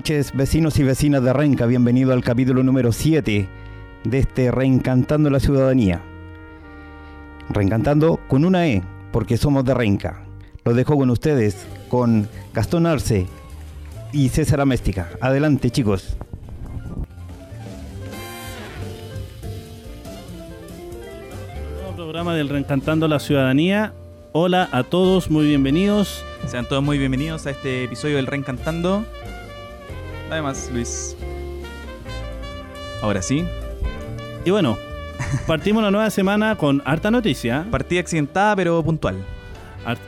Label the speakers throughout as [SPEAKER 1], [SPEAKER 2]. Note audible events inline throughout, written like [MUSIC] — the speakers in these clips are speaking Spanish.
[SPEAKER 1] noches, vecinos y vecinas de Renca. Bienvenido al capítulo número 7 de este Reencantando la Ciudadanía. Reencantando con una E, porque somos de Renca. Lo dejo con ustedes, con Gastón Arce y César Améstica. Adelante, chicos.
[SPEAKER 2] Nuevo programa del Reencantando la Ciudadanía. Hola a todos, muy bienvenidos.
[SPEAKER 3] Sean todos muy bienvenidos a este episodio del Reencantando. Además, Luis. Ahora sí.
[SPEAKER 2] Y bueno, [LAUGHS] partimos la nueva semana con harta noticia.
[SPEAKER 3] Partida accidentada pero puntual.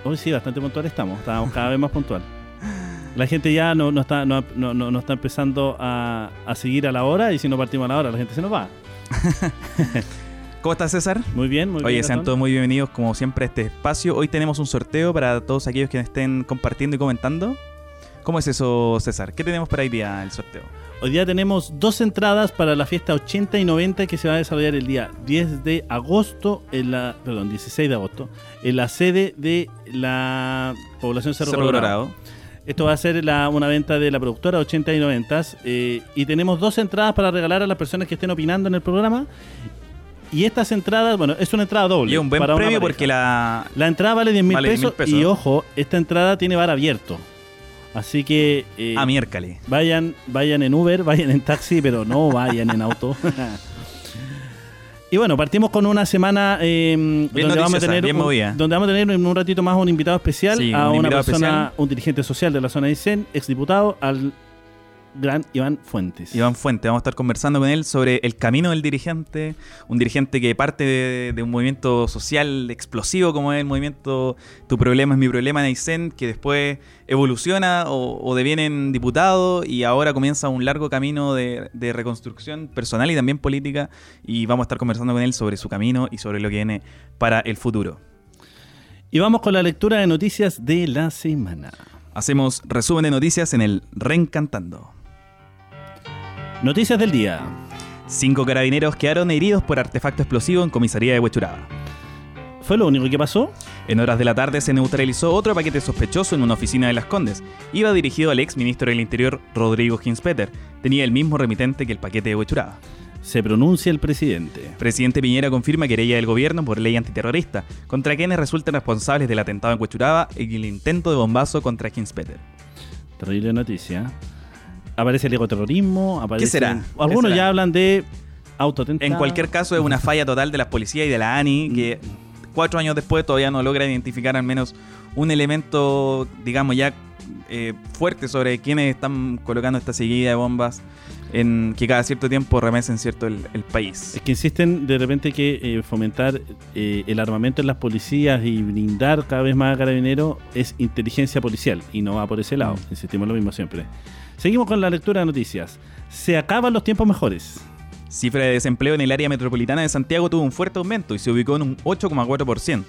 [SPEAKER 2] Hoy sí, bastante puntual estamos. Estamos cada vez más puntual. La gente ya no, no está, no, no- no- está empezando a, a seguir a la hora y si no partimos a la hora, la gente se nos va. [LAUGHS]
[SPEAKER 3] ¿Cómo estás, César?
[SPEAKER 2] Muy bien, muy
[SPEAKER 3] Oye,
[SPEAKER 2] bien.
[SPEAKER 3] sean
[SPEAKER 2] Gastón.
[SPEAKER 3] todos muy bienvenidos como siempre a este espacio. Hoy tenemos un sorteo para todos aquellos que estén compartiendo y comentando. ¿Cómo es eso, César? ¿Qué tenemos para hoy día el sorteo?
[SPEAKER 2] Hoy día tenemos dos entradas para la fiesta 80 y 90 que se va a desarrollar el día 10 de agosto, en la, perdón, 16 de agosto, en la sede de la población Cerro,
[SPEAKER 3] Cerro
[SPEAKER 2] Colorado.
[SPEAKER 3] Colorado.
[SPEAKER 2] Esto va a ser la- una venta de la productora 80 y 90 eh, y tenemos dos entradas para regalar a las personas que estén opinando en el programa. Y estas entradas, bueno, es una entrada doble.
[SPEAKER 3] Y un buen
[SPEAKER 2] para
[SPEAKER 3] premio porque la...
[SPEAKER 2] La entrada vale 10 mil
[SPEAKER 3] Vale 10.000
[SPEAKER 2] pesos,
[SPEAKER 3] pesos.
[SPEAKER 2] y ojo, esta entrada tiene bar abierto. Así que eh,
[SPEAKER 3] Ah, miércoles.
[SPEAKER 2] vayan, vayan en Uber, [LAUGHS] vayan en taxi, pero no vayan en auto. [LAUGHS] y bueno, partimos con una semana eh, donde, vamos a tener
[SPEAKER 3] bien
[SPEAKER 2] un, donde vamos a tener en un ratito más un invitado especial
[SPEAKER 3] Sí,
[SPEAKER 2] a
[SPEAKER 3] un
[SPEAKER 2] una persona,
[SPEAKER 3] especial.
[SPEAKER 2] un dirigente social de la zona de Isen, exdiputado, al gran Iván Fuentes.
[SPEAKER 3] Iván Fuente, vamos a estar conversando con él sobre el camino del dirigente, un dirigente que parte de, de un movimiento social explosivo como es el movimiento Tu problema es mi problema en Aysén, que después evoluciona o, o deviene en diputado y ahora comienza un largo camino de, de reconstrucción personal y también política y vamos a estar conversando con él sobre su camino y sobre lo que viene para el futuro.
[SPEAKER 2] Y vamos con la lectura de noticias de la semana.
[SPEAKER 3] Hacemos resumen de noticias en el Reencantando.
[SPEAKER 2] Noticias del día.
[SPEAKER 3] Cinco carabineros quedaron heridos por artefacto explosivo en comisaría de Huechuraba.
[SPEAKER 2] ¿Fue lo único que pasó?
[SPEAKER 3] En horas de la tarde se neutralizó otro paquete sospechoso en una oficina de Las Condes. Iba dirigido al ex ministro del Interior, Rodrigo Ginspeter. Tenía el mismo remitente que el paquete de Huechuraba.
[SPEAKER 2] Se pronuncia el presidente.
[SPEAKER 3] Presidente Piñera confirma querella del gobierno por ley antiterrorista, contra quienes resultan responsables del atentado en Huechuraba y el intento de bombazo contra Ginspeter.
[SPEAKER 2] Terrible noticia. Aparece el ecoterrorismo. Aparece...
[SPEAKER 3] será? ¿Qué
[SPEAKER 2] Algunos
[SPEAKER 3] será?
[SPEAKER 2] ya hablan de autoatentado.
[SPEAKER 3] En cualquier caso, es una falla total de las policías y de la ANI que cuatro años después todavía no logra identificar al menos un elemento, digamos, ya eh, fuerte sobre quiénes están colocando esta seguida de bombas en que cada cierto tiempo remesen cierto el, el país.
[SPEAKER 2] Es que insisten de repente que eh, fomentar eh, el armamento en las policías y brindar cada vez más a carabineros es inteligencia policial y no va por ese lado. Insistimos lo mismo siempre. Seguimos con la lectura de noticias. Se acaban los tiempos mejores.
[SPEAKER 3] Cifra de desempleo en el área metropolitana de Santiago tuvo un fuerte aumento y se ubicó en un 8,4%.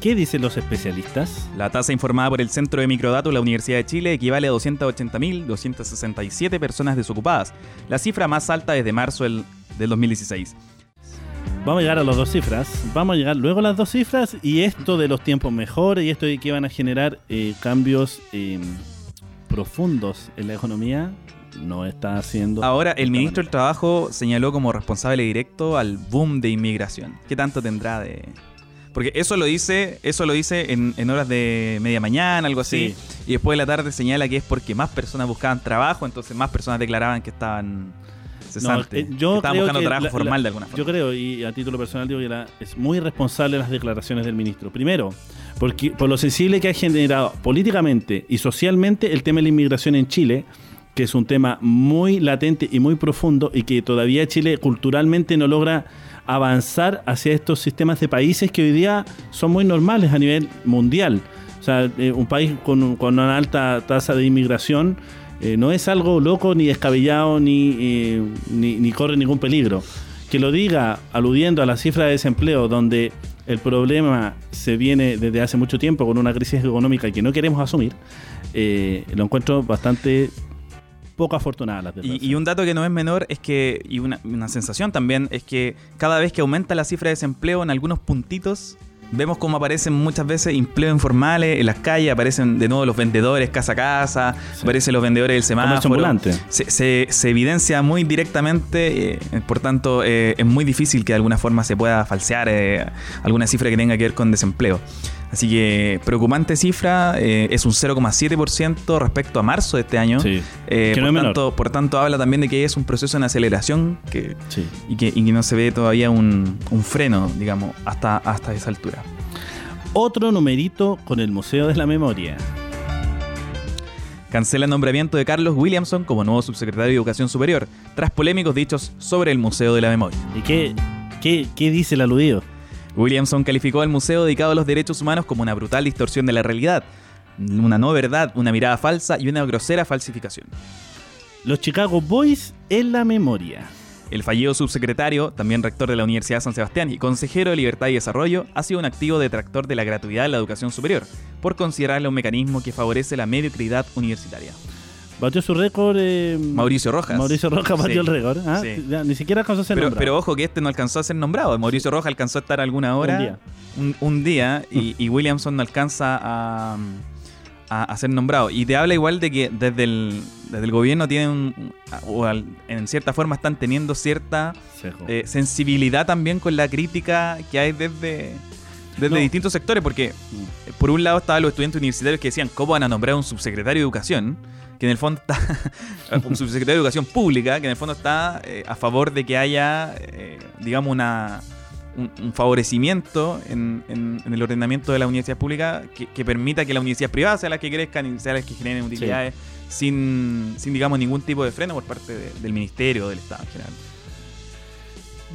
[SPEAKER 2] ¿Qué dicen los especialistas?
[SPEAKER 3] La tasa informada por el Centro de Microdatos de la Universidad de Chile equivale a 280.267 personas desocupadas, la cifra más alta desde marzo del, del 2016.
[SPEAKER 2] Vamos a llegar a las dos cifras. Vamos a llegar luego a las dos cifras y esto de los tiempos mejores y esto de que van a generar eh, cambios eh, profundos en la economía no está haciendo.
[SPEAKER 3] Ahora, el ministro del. Trabajo señaló como responsable directo al boom de inmigración. ¿Qué tanto tendrá de...? Porque eso lo dice, eso lo dice en, en horas de media mañana, algo así. Y después de la tarde señala que es porque más personas buscaban trabajo, entonces más personas declaraban que estaban
[SPEAKER 2] eh, yo
[SPEAKER 3] que estaban
[SPEAKER 2] creo
[SPEAKER 3] buscando
[SPEAKER 2] que
[SPEAKER 3] trabajo
[SPEAKER 2] la-
[SPEAKER 3] formal
[SPEAKER 2] la-
[SPEAKER 3] de alguna forma.
[SPEAKER 2] Yo creo, y a título personal digo que la- es muy responsable las declaraciones del ministro. Primero, porque por lo sensible que ha generado políticamente y socialmente el tema de la inmigración en Chile, que es un tema muy latente y muy profundo y que todavía Chile culturalmente no logra avanzar hacia estos sistemas de países que hoy día son muy normales a nivel mundial. O sea, eh, un país con, con una alta tasa de inmigración eh, no es algo loco, ni descabellado, ni, eh, ni, ni corre ningún peligro. Que lo diga aludiendo a la cifra de desempleo, donde el problema se viene desde hace mucho tiempo con una crisis económica que no queremos asumir, eh, lo encuentro bastante poco afortunada.
[SPEAKER 3] Y, y un dato que no es menor es que, y una, una sensación también, es que cada vez que aumenta la cifra de desempleo en algunos puntitos, vemos cómo aparecen muchas veces empleos informales en las calles, aparecen de nuevo los vendedores casa a casa, aparecen los vendedores del semáforo. Se, se- se evidencia muy directamente, eh, por tanto eh, es muy difícil que de alguna forma se pueda falsear eh, alguna cifra que tenga que ver con desempleo. Así que preocupante cifra, eh, es un 0,7% respecto a marzo de este año.
[SPEAKER 2] Sí.
[SPEAKER 3] Eh,
[SPEAKER 2] Que no
[SPEAKER 3] por,
[SPEAKER 2] menor.
[SPEAKER 3] tanto, por tanto, habla también de que es un proceso en aceleración que,
[SPEAKER 2] Sí.
[SPEAKER 3] y, que, y que no se ve todavía un, un freno, digamos, hasta, hasta esa altura.
[SPEAKER 2] Otro numerito con el Museo de la Memoria.
[SPEAKER 3] Cancela el nombramiento de Carlos Williamson como nuevo subsecretario de Educación Superior, tras polémicos dichos sobre el Museo de la Memoria.
[SPEAKER 2] ¿Y qué, qué, qué dice el aludido?
[SPEAKER 3] Williamson calificó al museo dedicado a los derechos humanos como una brutal distorsión de la realidad, una no verdad, una mirada falsa y una grosera falsificación.
[SPEAKER 2] Los Chicago Boys en la memoria.
[SPEAKER 3] El fallido subsecretario, también rector de la Universidad de San Sebastián y consejero de Libertad y Desarrollo, ha sido un activo detractor de la gratuidad de la educación superior, por considerarla un mecanismo que favorece la mediocridad universitaria.
[SPEAKER 2] Batió su récord. eh,
[SPEAKER 3] Mauricio Rojas.
[SPEAKER 2] Mauricio Rojas batió
[SPEAKER 3] Sí,
[SPEAKER 2] el récord. ¿ah?
[SPEAKER 3] sí.
[SPEAKER 2] Ya, ni siquiera alcanzó a ser
[SPEAKER 3] Pero,
[SPEAKER 2] nombrado.
[SPEAKER 3] pero ojo que este no alcanzó a ser nombrado. Mauricio Rojas alcanzó a estar alguna hora.
[SPEAKER 2] día.
[SPEAKER 3] Un, un día. Y, y Williamson no alcanza a, a, a ser nombrado. Y te habla igual de que desde el, desde el gobierno tienen. un- o al- en cierta forma están teniendo cierta eh, sensibilidad también con la crítica que hay desde, desde
[SPEAKER 2] No.
[SPEAKER 3] distintos sectores. Porque eh, por un lado estaban los estudiantes universitarios que decían, ¿cómo van a nombrar a un subsecretario de educación? Que en el fondo está, [LAUGHS] un subsecretario de educación pública, que en el fondo está eh, a favor de que haya, eh, digamos, una, un, un favorecimiento en, en- en el ordenamiento de la universidad pública que, que permita que la universidad privada sea la que crezcan y sea las que generen utilidades sin, sin, digamos, ningún tipo de freno por parte de- del ministerio o del Estado en general.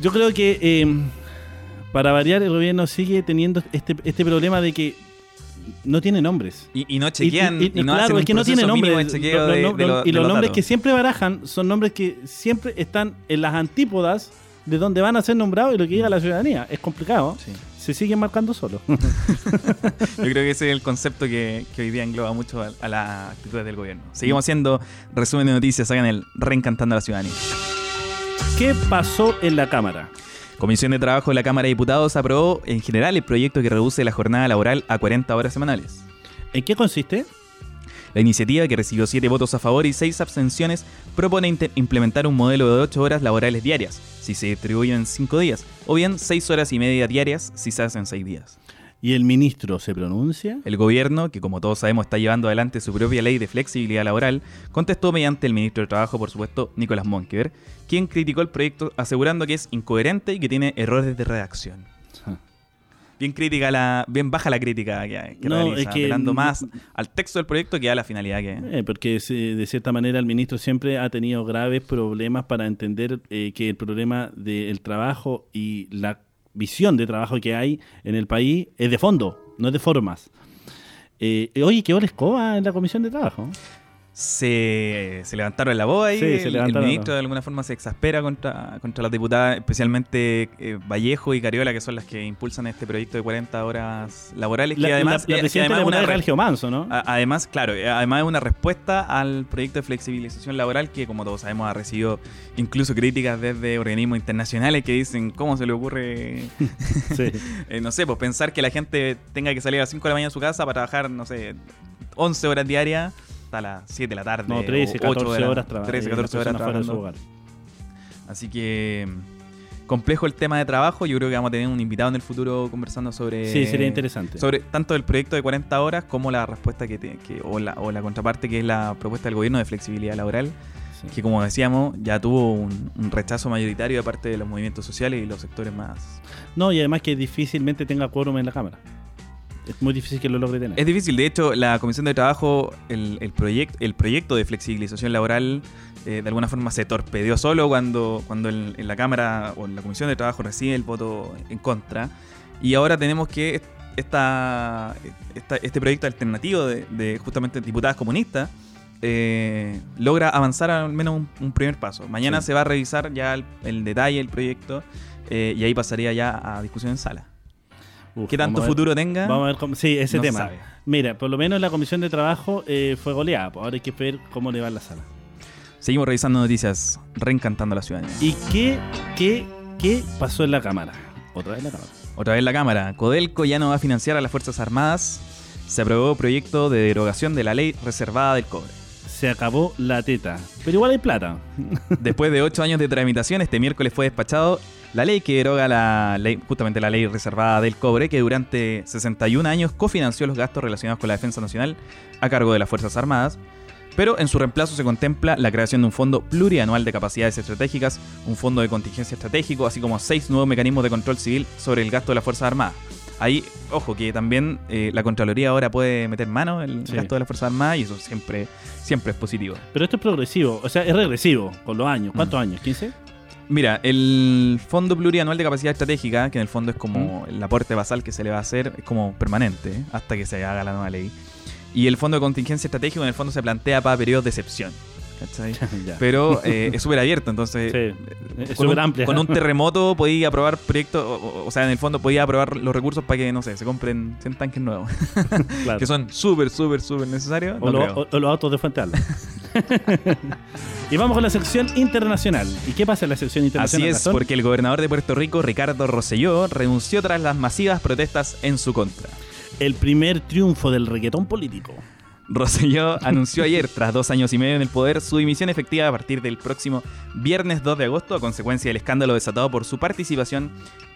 [SPEAKER 2] Yo creo que eh, para variar el gobierno sigue teniendo este, este problema de que no tiene nombres.
[SPEAKER 3] Y, y no chequean,
[SPEAKER 2] Y-
[SPEAKER 3] y,
[SPEAKER 2] y-
[SPEAKER 3] no
[SPEAKER 2] claro, es que no tiene nombres.
[SPEAKER 3] de chequeo
[SPEAKER 2] Lo- lo-
[SPEAKER 3] de-
[SPEAKER 2] lo-
[SPEAKER 3] de lo-
[SPEAKER 2] y los nombres
[SPEAKER 3] datos.
[SPEAKER 2] que siempre barajan son nombres que siempre están en las antípodas de donde van a ser nombrados y lo que diga la ciudadanía. Es complicado.
[SPEAKER 3] Sí.
[SPEAKER 2] Se siguen marcando solo. [LAUGHS]
[SPEAKER 3] Yo creo que ese es el concepto que, que hoy día engloba mucho a, a las actitudes del gobierno. Seguimos haciendo resumen de noticias acá en el Reencantando a la Ciudadanía.
[SPEAKER 2] ¿Qué pasó en la Cámara?
[SPEAKER 3] Comisión de Trabajo de la Cámara de Diputados aprobó en general el proyecto que reduce la jornada laboral a 40 horas semanales.
[SPEAKER 2] ¿En qué consiste?
[SPEAKER 3] La iniciativa, que recibió 7 votos a favor y 6 abstenciones, propone implementar un modelo de 8 horas laborales diarias, si se distribuyen en 5 días, o bien 6 horas y media diarias, si se hacen 6 días.
[SPEAKER 2] ¿Y el ministro se pronuncia?
[SPEAKER 3] El gobierno, que como todos sabemos está llevando adelante su propia ley de flexibilidad laboral, contestó mediante el ministro de Trabajo, por supuesto, Nicolás Monkever, quien criticó el proyecto asegurando que es incoherente y que tiene errores de redacción. Bien crítica la, bien baja la crítica que, que
[SPEAKER 2] No,
[SPEAKER 3] realiza,
[SPEAKER 2] es que-
[SPEAKER 3] apelando más al texto del proyecto que a la finalidad que.
[SPEAKER 2] Eh, porque de cierta manera el ministro siempre ha tenido graves problemas para entender eh, que el problema del trabajo y la visión de trabajo que hay en el país es de fondo, no es de formas. Eh, oye, ¿qué hora escoba en la comisión de trabajo?
[SPEAKER 3] Se, se levantaron la voz ahí.
[SPEAKER 2] Sí, se
[SPEAKER 3] el- el, ministro de alguna forma se exaspera contra, contra las diputadas, especialmente eh, Vallejo y Cariola, que son las que impulsan este proyecto de 40 horas laborales.
[SPEAKER 2] La,
[SPEAKER 3] que además,
[SPEAKER 2] la- la
[SPEAKER 3] que
[SPEAKER 2] presidenta
[SPEAKER 3] además
[SPEAKER 2] de
[SPEAKER 3] una
[SPEAKER 2] Sergio Manso, ¿no?
[SPEAKER 3] A- Además, claro, eh, además es una respuesta al proyecto de flexibilización laboral que, como todos sabemos, ha recibido incluso críticas desde organismos internacionales que dicen cómo se le ocurre, [LAUGHS] [LAUGHS] eh, no sé, pues pensar que la gente tenga que salir a las 5 de la mañana de su casa para trabajar, no sé, 11 horas diarias hasta las 7 de la tarde.
[SPEAKER 2] No, 13,
[SPEAKER 3] o 8
[SPEAKER 2] 14
[SPEAKER 3] de la-
[SPEAKER 2] horas trabajando.
[SPEAKER 3] 13, 14 horas trabajando. Así que complejo el tema de trabajo. Yo creo que vamos a tener un invitado en el futuro conversando sobre.
[SPEAKER 2] Sí, sería interesante.
[SPEAKER 3] Sobre tanto el proyecto de 40 horas como la respuesta que, te- que- o, la, o la contraparte que es la propuesta del gobierno de flexibilidad laboral,
[SPEAKER 2] Sí.
[SPEAKER 3] que como decíamos ya tuvo un, un rechazo mayoritario de parte de los movimientos sociales y los sectores más.
[SPEAKER 2] No, y además que difícilmente tenga quórum en la Cámara. Es muy difícil que lo logre tener.
[SPEAKER 3] Es difícil, de hecho, la Comisión de Trabajo, el, el, proyecto el proyecto de flexibilización laboral, eh, de alguna forma se torpedeó solo cuando, cuando en, en la Cámara o en la Comisión de Trabajo recibe el voto en contra. Y ahora tenemos que esta, esta- este proyecto alternativo de, de justamente diputadas comunistas eh, logra avanzar al menos un, un primer paso. Mañana
[SPEAKER 2] Sí.
[SPEAKER 3] se va a revisar ya el, el detalle del proyecto eh, y ahí pasaría ya a discusión en sala.
[SPEAKER 2] Uf,
[SPEAKER 3] ¿Qué tanto
[SPEAKER 2] a ver-
[SPEAKER 3] futuro tenga?
[SPEAKER 2] Vamos a ver cómo. Sí, ese
[SPEAKER 3] No
[SPEAKER 2] tema.
[SPEAKER 3] sabe.
[SPEAKER 2] Mira, por lo menos la comisión de trabajo eh, fue goleada. Ahora hay que ver cómo le va en la sala.
[SPEAKER 3] Seguimos revisando noticias, reencantando a la ciudadanía.
[SPEAKER 2] ¿Y qué, qué, qué pasó en la Cámara? Otra vez la Cámara.
[SPEAKER 3] Otra vez la Cámara. Codelco ya no va a financiar a las Fuerzas Armadas. Se aprobó proyecto de derogación de la ley reservada del cobre.
[SPEAKER 2] Se acabó la teta. Pero igual hay plata.
[SPEAKER 3] Después de ocho años de tramitación, este miércoles fue despachado la ley que deroga la ley, justamente la ley reservada del cobre, que durante 61 años cofinanció los gastos relacionados con la defensa nacional a cargo de las Fuerzas Armadas. Pero en su reemplazo se contempla la creación de un fondo plurianual de capacidades estratégicas, un fondo de contingencia estratégico, así como seis nuevos mecanismos de control civil sobre el gasto de las Fuerzas Armadas. Ahí, ojo, que también eh, la Contraloría ahora puede meter mano en el
[SPEAKER 2] Sí.
[SPEAKER 3] gasto de las Fuerzas Armadas y eso siempre, siempre es positivo.
[SPEAKER 2] Pero esto es progresivo. O sea, es regresivo con los años. ¿Cuántos años? ¿15?
[SPEAKER 3] Mira, el Fondo Plurianual de Capacidad Estratégica, que en el fondo es como el aporte basal que se le va a hacer, es como permanente ¿eh? hasta que se haga la nueva ley. Y el Fondo de Contingencia Estratégico en el fondo se plantea para periodos de excepción. [LAUGHS] Pero eh, es súper abierto, entonces
[SPEAKER 2] Sí.
[SPEAKER 3] eh,
[SPEAKER 2] Es
[SPEAKER 3] con,
[SPEAKER 2] súper
[SPEAKER 3] un,
[SPEAKER 2] amplia.
[SPEAKER 3] con un [LAUGHS] terremoto podía aprobar proyectos, o, sea, en el fondo podía aprobar los recursos para que, no sé, se compren 100 tanques nuevos, [LAUGHS]
[SPEAKER 2] Claro.
[SPEAKER 3] que son súper, súper, súper necesarios.
[SPEAKER 2] O,
[SPEAKER 3] No
[SPEAKER 2] lo-
[SPEAKER 3] creo.
[SPEAKER 2] o- o los autos de Fuente Alba. y vamos con la sección internacional. ¿Y qué pasa en la sección
[SPEAKER 3] Así
[SPEAKER 2] internacional?
[SPEAKER 3] es,
[SPEAKER 2] Gastón?
[SPEAKER 3] porque el gobernador de Puerto Rico, Ricardo Rosselló, renunció tras las masivas protestas en su contra.
[SPEAKER 2] El primer triunfo del reggaetón político.
[SPEAKER 3] Rosselló anunció ayer, tras dos años y medio en el poder, su dimisión efectiva a partir del próximo viernes 2 de agosto a consecuencia del escándalo desatado por su participación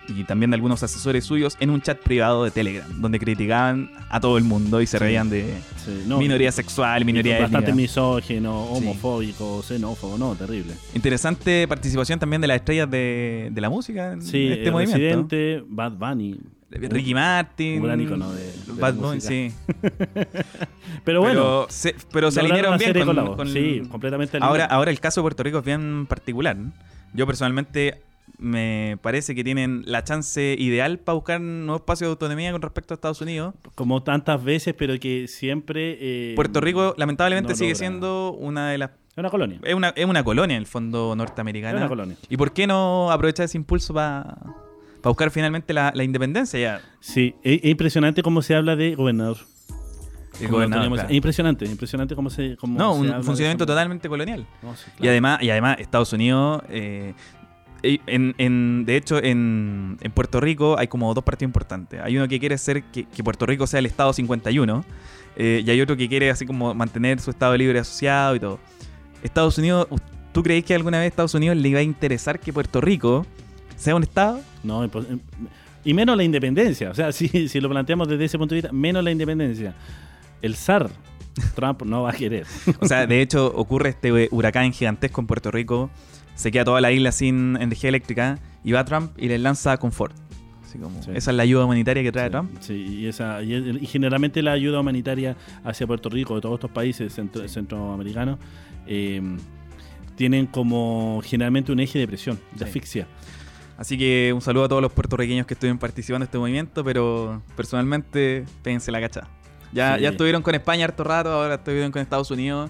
[SPEAKER 3] y también de algunos asesores suyos en un chat privado de Telegram, donde criticaban a todo el mundo y se
[SPEAKER 2] Sí.
[SPEAKER 3] reían de
[SPEAKER 2] Sí, no,
[SPEAKER 3] minoría sexual, minoría
[SPEAKER 2] Bastante
[SPEAKER 3] étnica.
[SPEAKER 2] misógino,
[SPEAKER 3] Sí.
[SPEAKER 2] homofóbico, xenófobo, no, terrible.
[SPEAKER 3] Interesante participación también de las estrellas de, de la música en
[SPEAKER 2] Sí,
[SPEAKER 3] este
[SPEAKER 2] el
[SPEAKER 3] movimiento.
[SPEAKER 2] Residente, Bad Bunny.
[SPEAKER 3] Ricky Martin.
[SPEAKER 2] Un gran icono de- de
[SPEAKER 3] Bad Bunny, sí. [LAUGHS]
[SPEAKER 2] Pero bueno,
[SPEAKER 3] pero se, pero se
[SPEAKER 2] lograron
[SPEAKER 3] alinearon bien con, con-
[SPEAKER 2] Sí, completamente
[SPEAKER 3] ahora, ahora el caso de Puerto Rico es bien particular. Yo personalmente me parece que tienen la chance ideal para buscar nuevos espacios de autonomía con respecto a Estados Unidos.
[SPEAKER 2] como tantas veces, pero que siempre... eh,
[SPEAKER 3] Puerto Rico lamentablemente
[SPEAKER 2] no
[SPEAKER 3] sigue siendo una de las...
[SPEAKER 2] Es una colonia.
[SPEAKER 3] Es una, es una colonia en el fondo
[SPEAKER 2] Es
[SPEAKER 3] norteamericana.
[SPEAKER 2] una colonia.
[SPEAKER 3] ¿Y por qué no aprovechar ese impulso para buscar finalmente la, la independencia ya?
[SPEAKER 2] Sí, es, es impresionante cómo se habla de gobernador.
[SPEAKER 3] El gobernador, claro.
[SPEAKER 2] Es impresionante, impresionante cómo se... Cómo
[SPEAKER 3] No,
[SPEAKER 2] se
[SPEAKER 3] un
[SPEAKER 2] habla
[SPEAKER 3] funcionamiento totalmente colonial.
[SPEAKER 2] No, sí,
[SPEAKER 3] Y además, y además Estados Unidos, eh, en, en- de hecho, en, en Puerto Rico hay como dos partidos importantes. Hay uno que quiere ser que, que Puerto Rico sea el Estado 51 eh, y hay otro que quiere así como mantener su Estado libre asociado y todo. Estados Unidos, ¿tú crees que alguna vez a Estados Unidos le iba a interesar que Puerto Rico sea un Estado?
[SPEAKER 2] No, impos- y menos la independencia. O sea, [LAUGHS] si, si lo planteamos desde ese punto de vista, menos la independencia. El zar, Trump no va a querer.
[SPEAKER 3] O sea, de hecho, ocurre este huracán gigantesco en Puerto Rico, se queda toda la isla sin energía eléctrica y va Trump y le lanza confort. Así como,
[SPEAKER 2] Sí.
[SPEAKER 3] esa es la ayuda humanitaria que trae
[SPEAKER 2] Sí,
[SPEAKER 3] Trump.
[SPEAKER 2] Sí, y, esa, y, y generalmente la ayuda humanitaria hacia Puerto Rico, de todos estos países centro- centroamericanos, eh, tienen como generalmente un eje de presión, de asfixia.
[SPEAKER 3] Así que un saludo a todos los puertorriqueños que estuvieron participando en este movimiento, pero personalmente, péguense la cacha. Ya,
[SPEAKER 2] Sí.
[SPEAKER 3] ya estuvieron con España harto rato, ahora estuvieron con Estados Unidos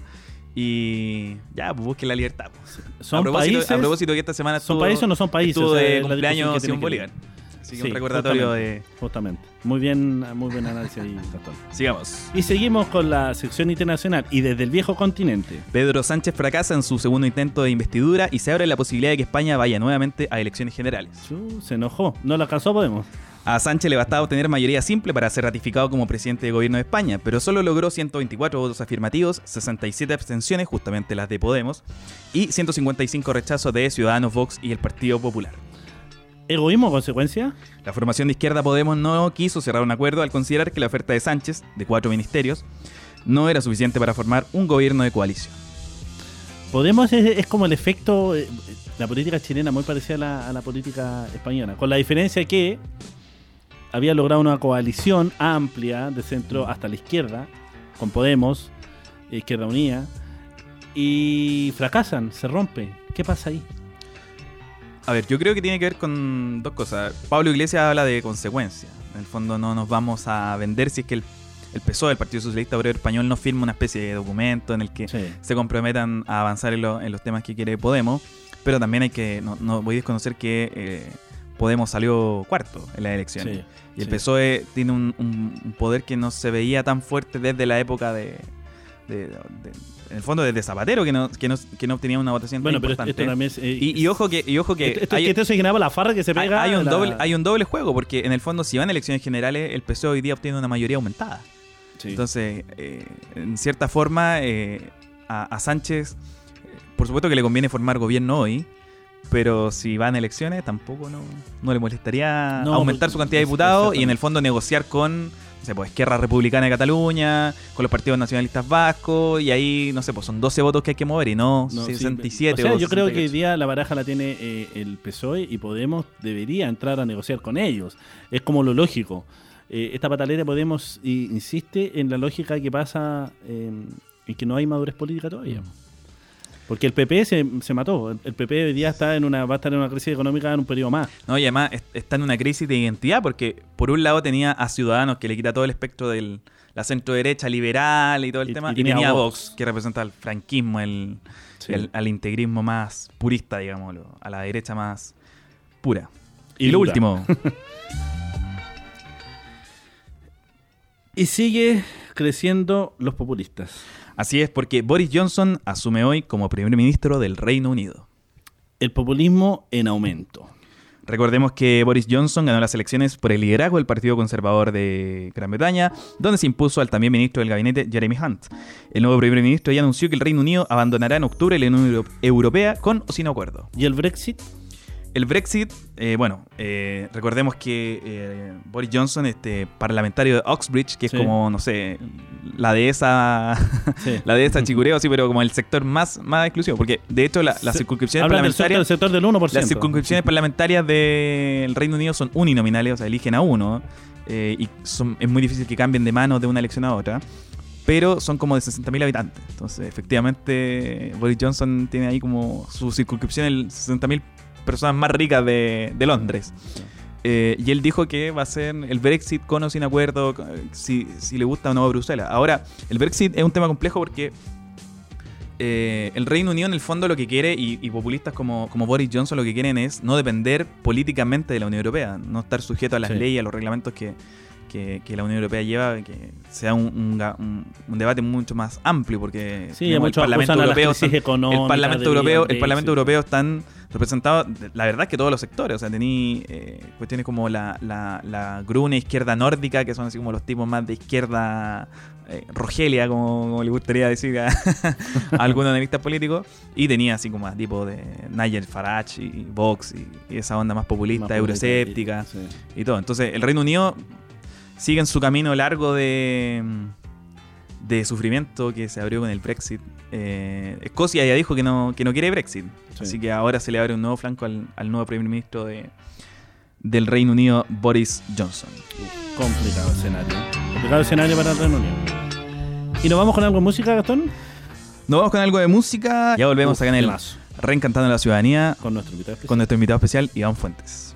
[SPEAKER 3] y ya, pues busquen la libertad. pues.
[SPEAKER 2] Son
[SPEAKER 3] a, propósito,
[SPEAKER 2] países,
[SPEAKER 3] a propósito que esta semana
[SPEAKER 2] ¿Son
[SPEAKER 3] estuvo-
[SPEAKER 2] países o no son países?
[SPEAKER 3] estuvo
[SPEAKER 2] O sea,
[SPEAKER 3] de
[SPEAKER 2] la discusión
[SPEAKER 3] cumpleaños
[SPEAKER 2] que
[SPEAKER 3] Simón
[SPEAKER 2] que
[SPEAKER 3] Bolívar.
[SPEAKER 2] tener.
[SPEAKER 3] Así que
[SPEAKER 2] Sí,
[SPEAKER 3] un recordatorio
[SPEAKER 2] justamente.
[SPEAKER 3] de...
[SPEAKER 2] Justamente. Muy bien, muy buen análisis ahí.
[SPEAKER 3] Sigamos.
[SPEAKER 2] Y seguimos con la sección internacional y desde el viejo continente.
[SPEAKER 3] Pedro Sánchez fracasa en su segundo intento de investidura y se abre la posibilidad de que España vaya nuevamente a elecciones generales.
[SPEAKER 2] Se enojó. No lo alcanzó, Podemos.
[SPEAKER 3] A Sánchez le bastaba obtener mayoría simple para ser ratificado como presidente de gobierno de España, pero solo logró 124 votos afirmativos, 67 abstenciones, justamente las de Podemos, y 155 rechazos de Ciudadanos, Vox y el Partido Popular.
[SPEAKER 2] ¿Egoísmo consecuencia?
[SPEAKER 3] La formación de izquierda Podemos no quiso cerrar un acuerdo al considerar que la oferta de Sánchez, de cuatro ministerios, no era suficiente para formar un gobierno de coalición.
[SPEAKER 2] Podemos es, es como el efecto, eh, la política chilena muy parecida a la, a la política española, con la diferencia que había logrado una coalición amplia de centro hasta la izquierda, con Podemos, Izquierda Unida, y fracasan, se rompe. ¿Qué pasa ahí?
[SPEAKER 3] A ver, yo creo que tiene que ver con dos cosas. Pablo Iglesias habla de consecuencia. En el fondo no nos vamos a vender si es que el, el PSOE, el Partido Socialista Obrero Español, no firma una especie de documento en el que
[SPEAKER 2] Sí.
[SPEAKER 3] se comprometan a avanzar en, lo- en los temas que quiere Podemos. Pero también hay que, no, no voy a desconocer que eh, Podemos salió cuarto en las elecciones.
[SPEAKER 2] Sí,
[SPEAKER 3] y el
[SPEAKER 2] sí.
[SPEAKER 3] PSOE tiene un, poder que no se veía tan fuerte desde la época de, de- de- en el fondo desde Zapatero que no, que no, que no obtenía una votación tan
[SPEAKER 2] Bueno, pero
[SPEAKER 3] importante.
[SPEAKER 2] esto también es, eh,
[SPEAKER 3] y, y ojo que, y ojo que
[SPEAKER 2] esto, esto-
[SPEAKER 3] hay-
[SPEAKER 2] esto se generaba la farra que se pega.
[SPEAKER 3] hay un
[SPEAKER 2] la-
[SPEAKER 3] doble, hay un doble juego, porque en el fondo si van a elecciones generales, el PSOE hoy día obtiene una mayoría aumentada.
[SPEAKER 2] Sí.
[SPEAKER 3] Entonces, eh, en cierta forma, eh, a, a Sánchez, eh, por supuesto que le conviene formar gobierno hoy, pero si van a elecciones, tampoco no, no le molestaría
[SPEAKER 2] No,
[SPEAKER 3] aumentar
[SPEAKER 2] pues,
[SPEAKER 3] su cantidad de diputados y en el fondo negociar con, sé, pues, Esquerra Republicana de Cataluña, con los partidos nacionalistas vascos, y ahí, no sé, pues son 12 votos que hay que mover y no,
[SPEAKER 2] No, sí,
[SPEAKER 3] 67
[SPEAKER 2] o sea, yo creo que hoy
[SPEAKER 3] 68.
[SPEAKER 2] día la baraja la tiene eh, el PSOE y Podemos debería entrar a negociar con ellos. Es como lo lógico. Eh, esta pataleta de Podemos insiste en la lógica que pasa eh, en que no hay madurez política todavía. Porque el PP se, se mató. El, el PP hoy día está en una, va a estar en una crisis económica en un periodo más.
[SPEAKER 3] No, y además es- está en una crisis de identidad porque por un lado tenía a Ciudadanos que le quita todo el espectro de la centro derecha liberal y todo el
[SPEAKER 2] Y-
[SPEAKER 3] tema
[SPEAKER 2] y tenía
[SPEAKER 3] tenía a
[SPEAKER 2] Vox.
[SPEAKER 3] Vox que representa al franquismo, el,
[SPEAKER 2] Sí.
[SPEAKER 3] el- al integrismo más purista, digámoslo, a la derecha más pura.
[SPEAKER 2] Y
[SPEAKER 3] Y, lo
[SPEAKER 2] dura.
[SPEAKER 3] último, [LAUGHS]
[SPEAKER 2] Y sigue creciendo los populistas.
[SPEAKER 3] Así es porque Boris Johnson asume hoy como primer ministro del Reino Unido.
[SPEAKER 2] El populismo en aumento.
[SPEAKER 3] Recordemos que Boris Johnson ganó las elecciones por el liderazgo del Partido Conservador de Gran Bretaña, donde se impuso al también ministro del gabinete Jeremy Hunt. El nuevo primer ministro ya anunció que el Reino Unido abandonará en octubre la Unión Euro- Europea con o sin acuerdo.
[SPEAKER 2] ¿Y el Brexit?
[SPEAKER 3] El Brexit, eh, bueno, eh, recordemos que eh, Boris Johnson, este parlamentario de Oxbridge, que
[SPEAKER 2] Sí.
[SPEAKER 3] es como, no sé, la dehesa,
[SPEAKER 2] Sí. [LAUGHS]
[SPEAKER 3] la dehesa chicureo, sí, pero como el sector más, más exclusivo, porque de hecho la- las circunscripciones
[SPEAKER 2] Hablan del sector,
[SPEAKER 3] parlamentarias...
[SPEAKER 2] del sector del 1%.
[SPEAKER 3] Las circunscripciones parlamentarias del Reino Unido son uninominales, o sea, eligen a uno. eh, y son- es muy difícil que cambien de manos de una elección a otra. Pero son como de 60.000 habitantes. Entonces, efectivamente, Boris Johnson tiene ahí como su circunscripción el 60.000 personas más ricas de, de Londres. Eh, y él dijo que va a ser el Brexit con o sin acuerdo, eh, si, si le gusta o no a Bruselas. Ahora, el Brexit es un tema complejo porque eh, el Reino Unido en el fondo lo que quiere, y, y populistas como, como Boris Johnson lo que quieren es no depender políticamente de la Unión Europea, no estar sujeto a las
[SPEAKER 2] Sí.
[SPEAKER 3] leyes, a los reglamentos que, que- que la Unión Europea lleva, que sea un, debate mucho más amplio, porque
[SPEAKER 2] Sí,
[SPEAKER 3] digamos,
[SPEAKER 2] a las crisis
[SPEAKER 3] están- el Parlamento Europeo, el. Parlamento Europeo están representados, la verdad es que todos los sectores, o sea, tení eh, cuestiones como la, la, la grune izquierda nórdica, que son así como los tipos más de izquierda eh, Rogelia, como, como le gustaría decir a, [LAUGHS] a algunos analistas políticos, y tenía así como a tipo de Nigel Farage y Vox y, y esa onda más populista,
[SPEAKER 2] Más
[SPEAKER 3] euroscéptica
[SPEAKER 2] sí.
[SPEAKER 3] y todo. Entonces, el Reino Unido sigue en su camino largo de, de sufrimiento que se abrió con el Brexit. Eh, Escocia ya dijo que no, que no quiere Brexit.
[SPEAKER 2] Sí.
[SPEAKER 3] Así que ahora se le abre un nuevo flanco al, al nuevo primer ministro de, del Reino Unido, Boris Johnson.
[SPEAKER 2] Complicado escenario. Complicado escenario para el Reino Unido. ¿Y nos vamos con algo de música, Gastón?
[SPEAKER 3] Nos vamos con algo de música. Ya volvemos
[SPEAKER 2] Uf,
[SPEAKER 3] acá en el. Reencantando la Ciudadanía
[SPEAKER 2] Con nuestro invitado especial.
[SPEAKER 3] con nuestro invitado especial, Iván Fuentes.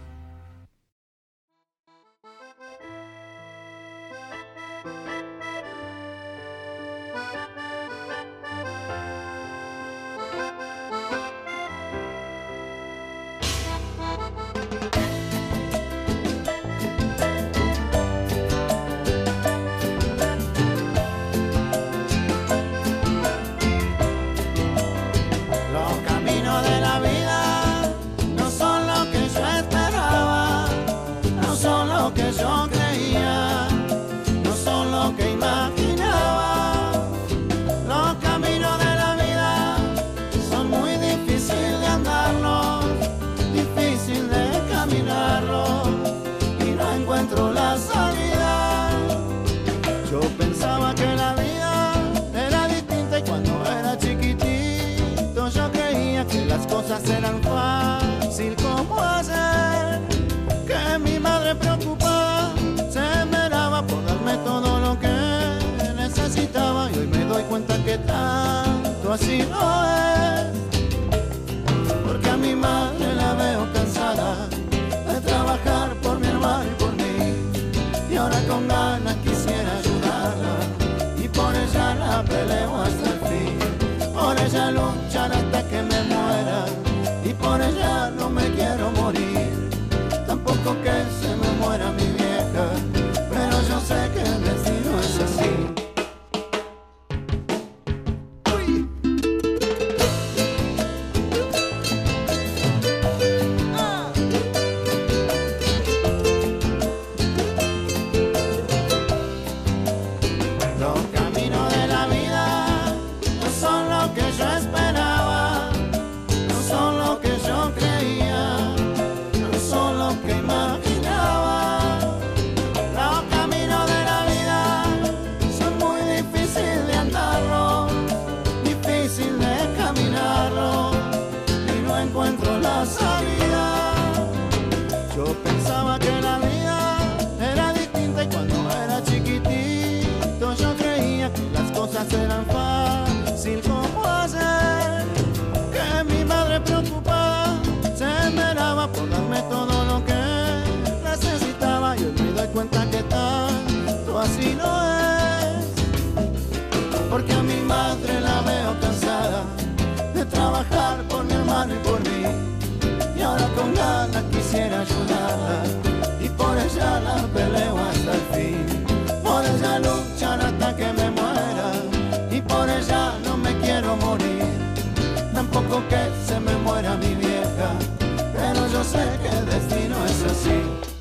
[SPEAKER 4] Cuenta que tanto así no es. Porque a mi madre la veo cansada de trabajar por mi hermano y por mí. Y ahora con ganas quisiera ayudarla. Y por ella la peleo hasta el fin. Por ella luchar hasta que me muera Tampoco que se me muera mi vieja, pero yo sé que el destino es así.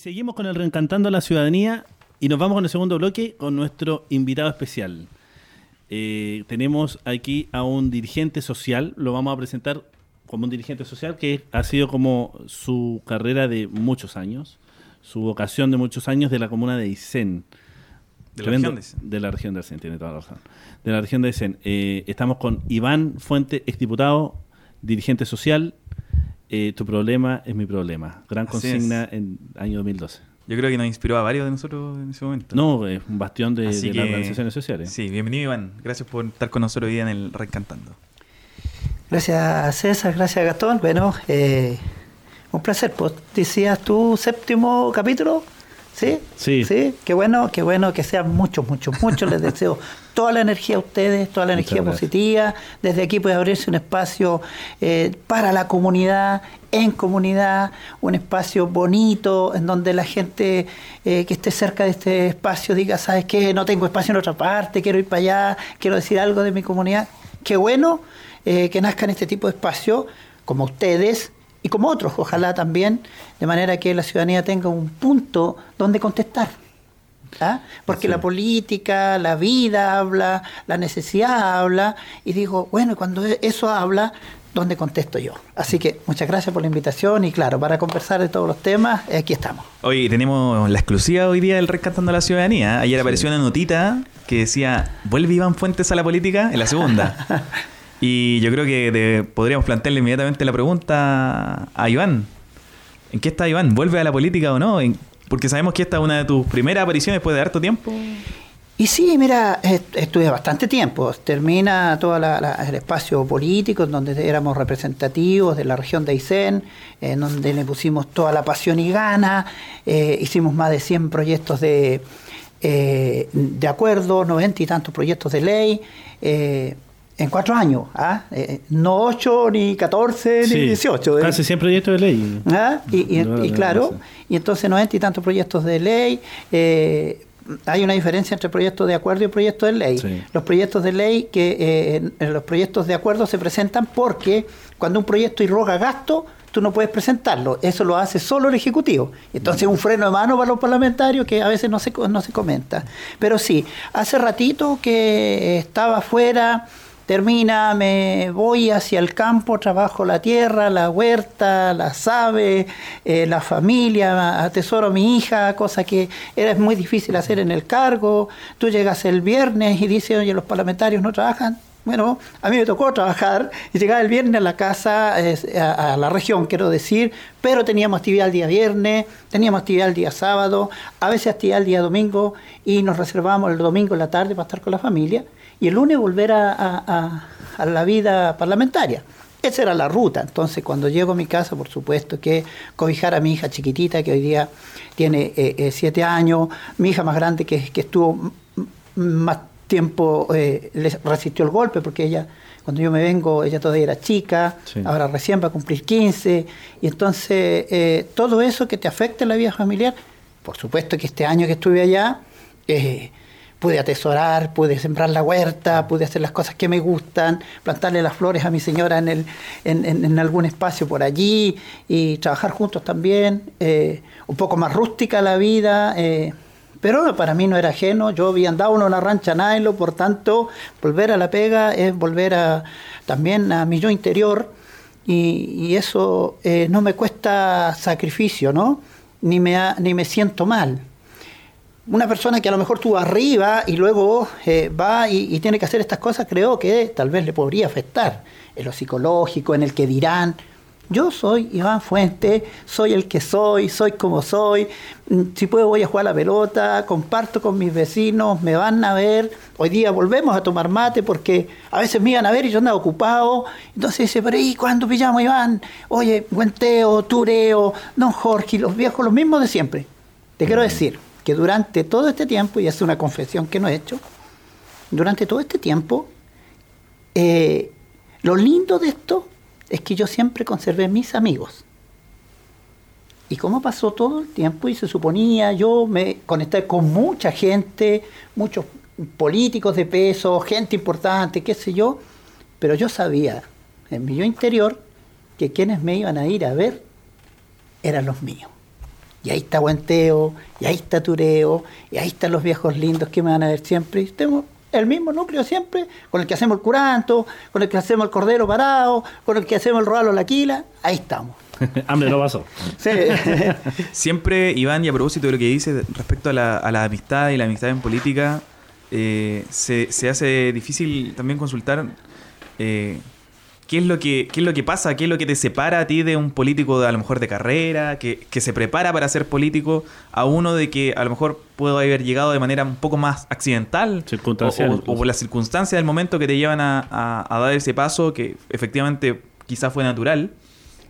[SPEAKER 2] Seguimos con el Reencantando a la Ciudadanía y nos vamos con el segundo bloque con nuestro invitado especial. Eh, tenemos aquí a un dirigente social, lo vamos a presentar como un dirigente social que ha sido como su carrera de muchos años, su vocación de muchos años de la comuna de Aysén.
[SPEAKER 3] De la región de Aysén.
[SPEAKER 2] De la región de Aysén, tiene toda la razón. De la región de Aysén. Eh, estamos con Iván Fuente, exdiputado, dirigente social. Eh, tu problema es mi problema. Gran
[SPEAKER 3] Así
[SPEAKER 2] consigna en año 2012.
[SPEAKER 3] Yo creo que nos inspiró a varios de nosotros en ese momento.
[SPEAKER 2] No, es un bastión de,
[SPEAKER 3] Así
[SPEAKER 2] de
[SPEAKER 3] que-
[SPEAKER 2] las organizaciones sociales.
[SPEAKER 3] Sí, bienvenido Iván. Gracias por estar con nosotros hoy día en el Reencantando.
[SPEAKER 5] Gracias César, gracias Gastón. Bueno, eh, un placer. Pues decías tu séptimo capítulo, ¿sí?
[SPEAKER 2] Sí.
[SPEAKER 5] Sí, qué bueno, qué bueno que sean muchos, muchos, muchos. Les [LAUGHS] deseo toda la energía a ustedes, toda la energía positiva. Desde aquí puede abrirse un espacio eh, para la comunidad, en comunidad, un espacio bonito en donde la gente eh, que esté cerca de este espacio diga, ¿sabes qué? No tengo espacio en otra parte, quiero ir para allá, quiero decir algo de mi comunidad. Qué bueno eh, que nazcan este tipo de espacios, como ustedes y como otros, ojalá también, de manera que la ciudadanía tenga un punto donde contestar. ¿Ah? Porque
[SPEAKER 2] Sí.
[SPEAKER 5] la política, la vida habla, la necesidad habla, y digo, bueno, cuando e- eso habla, ¿dónde contesto yo? Así que muchas gracias por la invitación y claro, para conversar de todos los temas, eh, aquí estamos.
[SPEAKER 3] Hoy tenemos la exclusiva hoy día del Rescatando a la Ciudadanía. Ayer apareció una notita que decía, ¿vuelve Iván Fuentes a la política? En la segunda. [LAUGHS] y yo creo que te- podríamos plantearle inmediatamente la pregunta a Iván. ¿En qué está Iván? ¿Vuelve a la política o no? En- Porque sabemos que esta es una de tus primeras apariciones después de harto tiempo.
[SPEAKER 5] Y sí, mira, est- estuve bastante tiempo. Termina todo el espacio político en donde éramos representativos de la región de Aysén, en donde le pusimos toda la pasión y gana. eh, hicimos más de 100 proyectos de, eh, de acuerdo, 90 y tantos proyectos de ley. En cuatro años, ¿ah? Eh, no ocho, ni 14,
[SPEAKER 2] Sí,
[SPEAKER 5] ni 18. eh.
[SPEAKER 2] Casi 100 proyectos de ley.
[SPEAKER 5] ¿Ah? Y, y-
[SPEAKER 2] No,
[SPEAKER 5] y
[SPEAKER 2] no,
[SPEAKER 5] claro, y entonces noventa y tantos proyectos de ley. eh, hay una diferencia entre proyectos de acuerdo y proyectos de ley.
[SPEAKER 2] Sí.
[SPEAKER 5] Los proyectos de ley, que eh, los proyectos de acuerdo se presentan porque cuando un proyecto irroga gasto, tú no puedes presentarlo. Eso lo hace solo el Ejecutivo. Entonces un freno de mano para los parlamentarios que a veces no se, no se comenta. Pero sí, hace ratito que estaba afuera termina, me voy hacia el campo, trabajo la tierra, la huerta, las aves, eh, la familia, atesoro a mi hija, cosa que era muy difícil hacer en el cargo. Tú llegas el viernes y dices, oye, los parlamentarios no trabajan. Bueno, a mí me tocó trabajar y llegar el viernes a la casa, a, a la región, quiero decir, pero teníamos actividad el día viernes, teníamos actividad el día sábado, a veces actividad el día domingo y nos reservábamos el domingo en la tarde para estar con la familia y el lunes volver a, a- a- la vida parlamentaria. Esa era la ruta. Entonces, cuando llego a mi casa, por supuesto que cobijar a mi hija chiquitita, que hoy día tiene eh, eh, siete años, mi hija más grande, que, que estuvo más tiempo, eh, le resistió el golpe, porque ella, cuando yo me vengo, ella todavía era chica,
[SPEAKER 2] Sí.
[SPEAKER 5] ahora recién va a cumplir 15, y entonces eh, todo eso que te afecta en la vida familiar, por supuesto que este año que estuve allá, pude atesorar, pude sembrar la huerta, pude hacer las cosas que me gustan, plantarle las flores a mi señora en, el, en, en- algún espacio por allí y trabajar juntos también, eh, un poco más rústica la vida. eh, pero para mí no era ajeno, yo había andado en una rancha Nailo, por tanto, volver a la pega es volver a, también a mi yo interior y, y eso eh, no me cuesta sacrificio, ¿no? Ni me, ha- ni me siento mal. Una persona que a lo mejor estuvo arriba y luego eh, va y, y tiene que hacer estas cosas, creo que tal vez le podría afectar en lo psicológico, en el que dirán. Yo soy Iván Fuente, soy el que soy, soy como soy. Mm, Si puedo voy a jugar a la pelota, comparto con mis vecinos, me van a ver. Hoy día volvemos a tomar mate porque a veces me iban a ver y yo andaba ocupado. Entonces dice, pero ¿y cuándo pillamos Iván? Oye, Guenteo, Tureo, Don Jorge, los viejos, los mismos de siempre. Te quiero decir que durante todo este tiempo, y es una confesión que no he hecho, durante todo este tiempo, eh, lo lindo de esto es que yo siempre conservé mis amigos. Y como pasó todo el tiempo y se suponía, yo me conecté con mucha gente, muchos políticos de peso, gente importante, qué sé yo, pero yo sabía en mi yo interior que quienes me iban a ir a ver eran los míos. Y ahí está Guanteo, y ahí está Tureo, y ahí están los viejos lindos que me van a ver siempre. Y tengo el mismo núcleo siempre, con el que hacemos el curanto, con el que hacemos el cordero parado, con el que hacemos el roalo la quila, ahí estamos. [LAUGHS]
[SPEAKER 2] Hambre no pasó.
[SPEAKER 5] Sí. [LAUGHS]
[SPEAKER 3] Siempre, Iván, y a propósito de lo que dice respecto a la, a la amistad y la amistad en política, eh, se, se hace difícil también consultar eh, qué, es lo que, qué es lo que pasa, qué es lo que te separa a ti de un político de, a lo mejor de carrera, que, que se prepara para ser político, a uno de que a lo mejor puede haber llegado de manera un poco más accidental
[SPEAKER 2] Circunstancial
[SPEAKER 3] o- o,
[SPEAKER 2] incluso.
[SPEAKER 3] o por las circunstancias del momento que te llevan a, a- a dar ese paso que efectivamente quizás fue natural,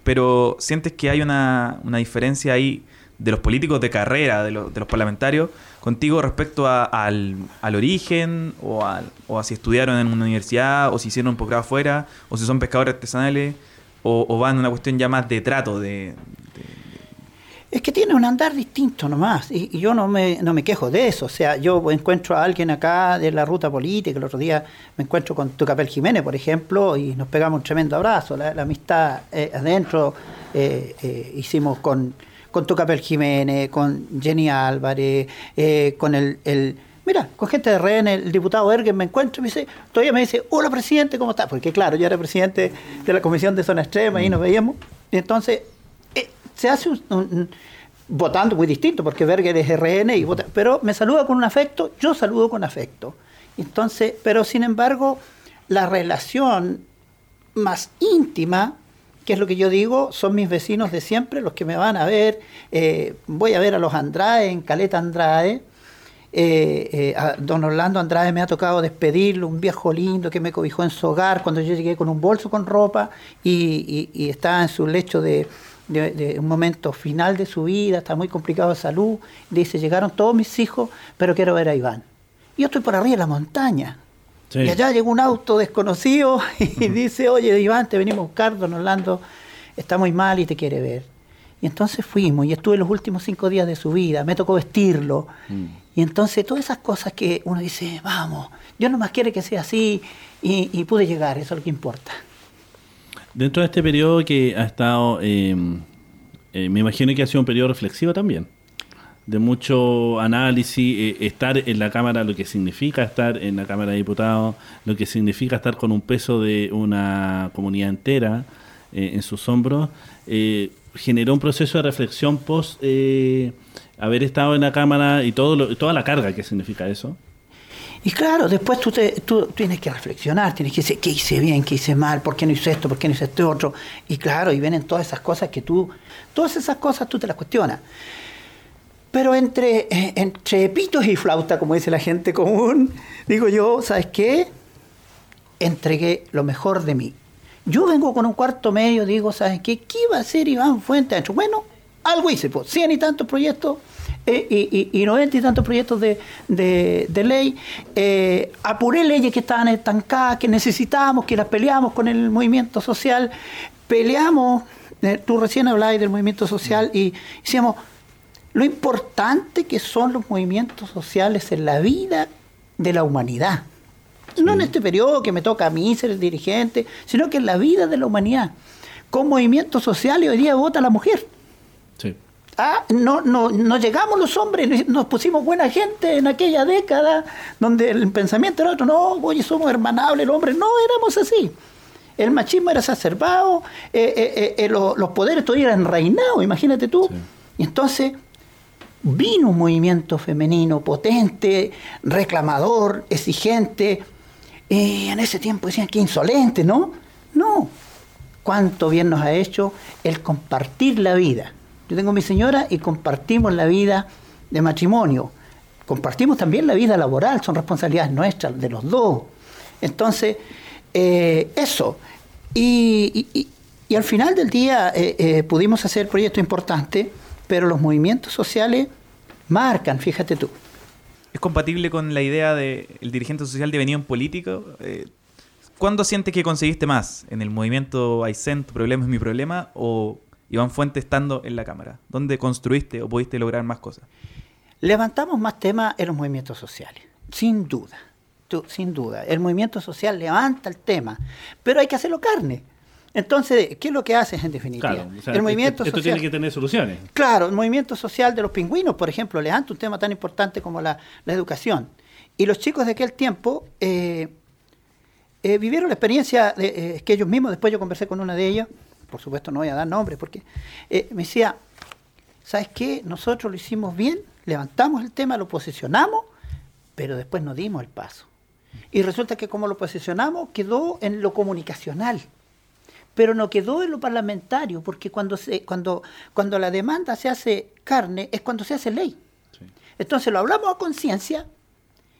[SPEAKER 3] pero sientes que hay una, una diferencia ahí de los políticos de carrera, de, los- de los parlamentarios, contigo respecto a- al, al origen o, al- o a si estudiaron en una universidad o si hicieron un posgrado afuera o si son pescadores artesanales o, van a una cuestión ya más de trato, de,
[SPEAKER 5] Es que tiene un andar distinto nomás, y, yo no me, no me quejo de eso. O sea, yo encuentro a alguien acá de la ruta política, el otro día me encuentro con Tucapel Jiménez, por ejemplo, y nos pegamos un tremendo abrazo. La, la amistad eh, adentro eh, eh, hicimos con, con Tucapel Jiménez, con Jenny Álvarez, eh, con el, el- Mira, con gente de RN, el diputado Ergen me encuentro y me dice, todavía me dice, hola presidente, ¿cómo está? Porque claro, yo era presidente de la Comisión de Zona Extrema y nos veíamos. Y entonces, eh, se hace un, un- un- votando muy distinto, porque Berger es RN, y vota, pero me saluda con un afecto, yo saludo con afecto. Entonces, pero sin embargo, la relación más íntima, que es lo que yo digo, son mis vecinos de siempre, los que me van a ver. eh, voy a ver a los Andrade en Caleta Andrade. Eh, eh, don Orlando Andrade me ha tocado despedirlo, un viejo lindo que me cobijó en su hogar cuando yo llegué con un bolso con ropa y, estaba en su lecho de, de- de un momento final de su vida, está muy complicado de salud. Dice, llegaron todos mis hijos, pero quiero ver a Iván. Yo estoy por arriba de la montaña.
[SPEAKER 2] Sí.
[SPEAKER 5] Y allá llegó un auto desconocido y dice, oye, Iván, te venimos a buscar, don Orlando está muy mal y te quiere ver. Y entonces fuimos y estuve los últimos cinco días de su vida, me tocó vestirlo. Y entonces todas esas cosas que uno dice, vamos, Dios nomás quiere que sea así y, y pude llegar, eso es lo que importa.
[SPEAKER 2] Dentro de este periodo que ha estado, eh, eh, me imagino que ha sido un periodo reflexivo también, de mucho análisis, eh, estar en la Cámara, lo que significa estar en la Cámara de Diputados, lo que significa estar con un peso de una comunidad entera eh, en sus hombros, eh, generó un proceso de reflexión post haber estado en la Cámara y todo lo- toda la carga que significa eso.
[SPEAKER 5] Y claro, después tú, te- tú tienes que reflexionar, tienes que decir qué hice bien, qué hice mal, por qué no hice esto, por qué no hice este otro. Y claro, y vienen todas esas cosas que tú, todas esas cosas tú te las cuestionas. Pero entre, eh, entre pitos y flauta, como dice la gente común, digo yo, ¿sabes qué? Entregué lo mejor de mí. Yo vengo con un cuarto medio, digo, ¿sabes qué? ¿Qué iba a hacer Iván Fuentes? Bueno, algo hice, pues, cien y tantos proyectos eh, y, y, y 90 y tantos proyectos de, de- ley. Eh, apuré leyes que estaban estancadas, que necesitábamos, que las peleamos con el movimiento social. Peleamos, tú recién hablabas del movimiento social y decíamos, lo importante que son los movimientos sociales en la vida de la humanidad. No en este periodo que me toca a mí ser el dirigente, sino que en la vida de la humanidad. Con movimientos sociales hoy día vota la mujer.
[SPEAKER 2] Sí.
[SPEAKER 5] Ah, no, no, no llegamos los hombres, nos pusimos buena gente en aquella década donde el pensamiento era otro, no, oye, somos hermanables, el hombre, no éramos así. El machismo era exacerbado, eh, eh, eh, lo- los poderes todavía eran reinados, imagínate tú. Y entonces vino un movimiento femenino potente, reclamador, exigente. Y en ese tiempo decían que insolente, ¿no? No. Cuánto bien nos ha hecho el compartir la vida. Yo tengo mi señora y compartimos la vida de matrimonio. Compartimos también la vida laboral, son responsabilidades nuestras, de los dos. Entonces, eh, eso. Y, al final del día eh, eh, pudimos hacer proyectos importantes, pero los movimientos sociales marcan, fíjate tú.
[SPEAKER 3] ¿Es compatible con la idea de el dirigente social devenido en político? Eh, ¿Cuándo sientes que conseguiste más? ¿En el movimiento Aysén, tu problema es mi problema? ¿O Iván Fuente estando en la Cámara? ¿Dónde construiste o pudiste lograr más cosas?
[SPEAKER 5] Levantamos más temas en los movimientos sociales, sin duda, tú- sin duda. El movimiento social levanta el tema, pero hay que hacerlo carne. Entonces, ¿qué es lo que haces en definitiva?
[SPEAKER 2] Claro, o sea,
[SPEAKER 5] el movimiento
[SPEAKER 2] esto, esto
[SPEAKER 5] social.
[SPEAKER 2] tiene que tener soluciones.
[SPEAKER 5] Claro, el movimiento social de los pingüinos, por ejemplo, levanta un tema tan importante como la, la educación. Y los chicos de aquel tiempo eh, eh, vivieron la experiencia de, eh, que ellos mismos, después yo conversé con una de ellas, por supuesto no voy a dar nombres, porque eh, me decía, ¿sabes qué? Nosotros lo hicimos bien, levantamos el tema, lo posicionamos, pero después no dimos el paso. Y resulta que como lo posicionamos, quedó en lo comunicacional pero no quedó en lo parlamentario, porque cuando, se, cuando, cuando la demanda se hace carne es cuando se hace ley.
[SPEAKER 2] Sí.
[SPEAKER 5] Entonces lo hablamos a conciencia.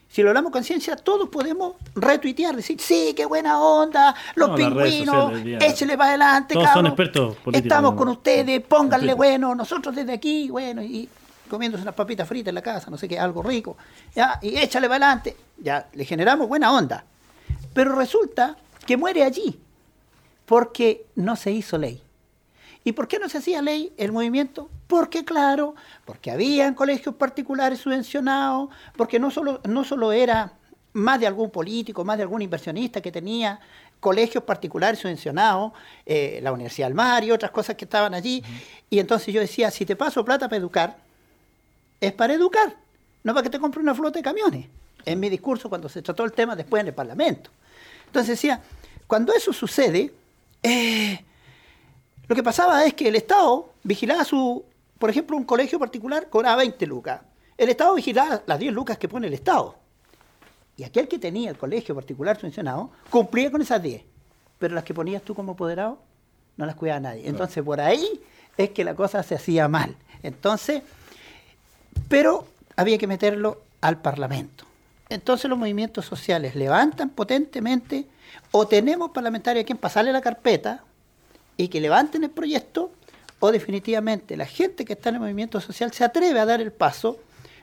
[SPEAKER 5] Si lo hablamos a conciencia, todos podemos retuitear, decir, sí, qué buena onda, los
[SPEAKER 2] No,
[SPEAKER 5] pingüinos, échele para adelante,
[SPEAKER 2] Todos son
[SPEAKER 5] cabros.
[SPEAKER 2] expertos
[SPEAKER 5] Estamos con ustedes, pónganle bueno, nosotros desde aquí, bueno, y comiéndose unas papitas fritas en la casa, no sé qué, algo rico, ya, y échale para adelante, ya, le generamos buena onda. Pero resulta que muere allí, porque no se hizo ley. ¿Y por qué no se hacía ley el movimiento? Porque, claro, porque habían colegios particulares subvencionados, porque no solo, no solo era más de algún político, más de algún inversionista que tenía colegios particulares subvencionados, eh, la Universidad del Mar y otras cosas que estaban allí. Y entonces yo decía, si te paso plata para educar, es para educar, no para que te compre una flota de camiones. En mi discurso cuando se trató el tema después en el Parlamento. Entonces decía, cuando eso sucede, eh, lo que pasaba es que el Estado vigilaba su, por ejemplo, un colegio particular cobraba 20 lucas. El Estado vigilaba las 10 lucas que pone el Estado. Y aquel que tenía el colegio particular subvencionado cumplía con esas 10. Pero las que ponías tú como apoderado no las cuidaba nadie. Entonces por ahí es que la cosa se hacía mal. Entonces, pero había que meterlo al Parlamento. Entonces los movimientos sociales levantan potentemente o tenemos parlamentarios a quien pasarle la carpeta y que levanten el proyecto o definitivamente la gente que está en el movimiento social se atreve a dar el paso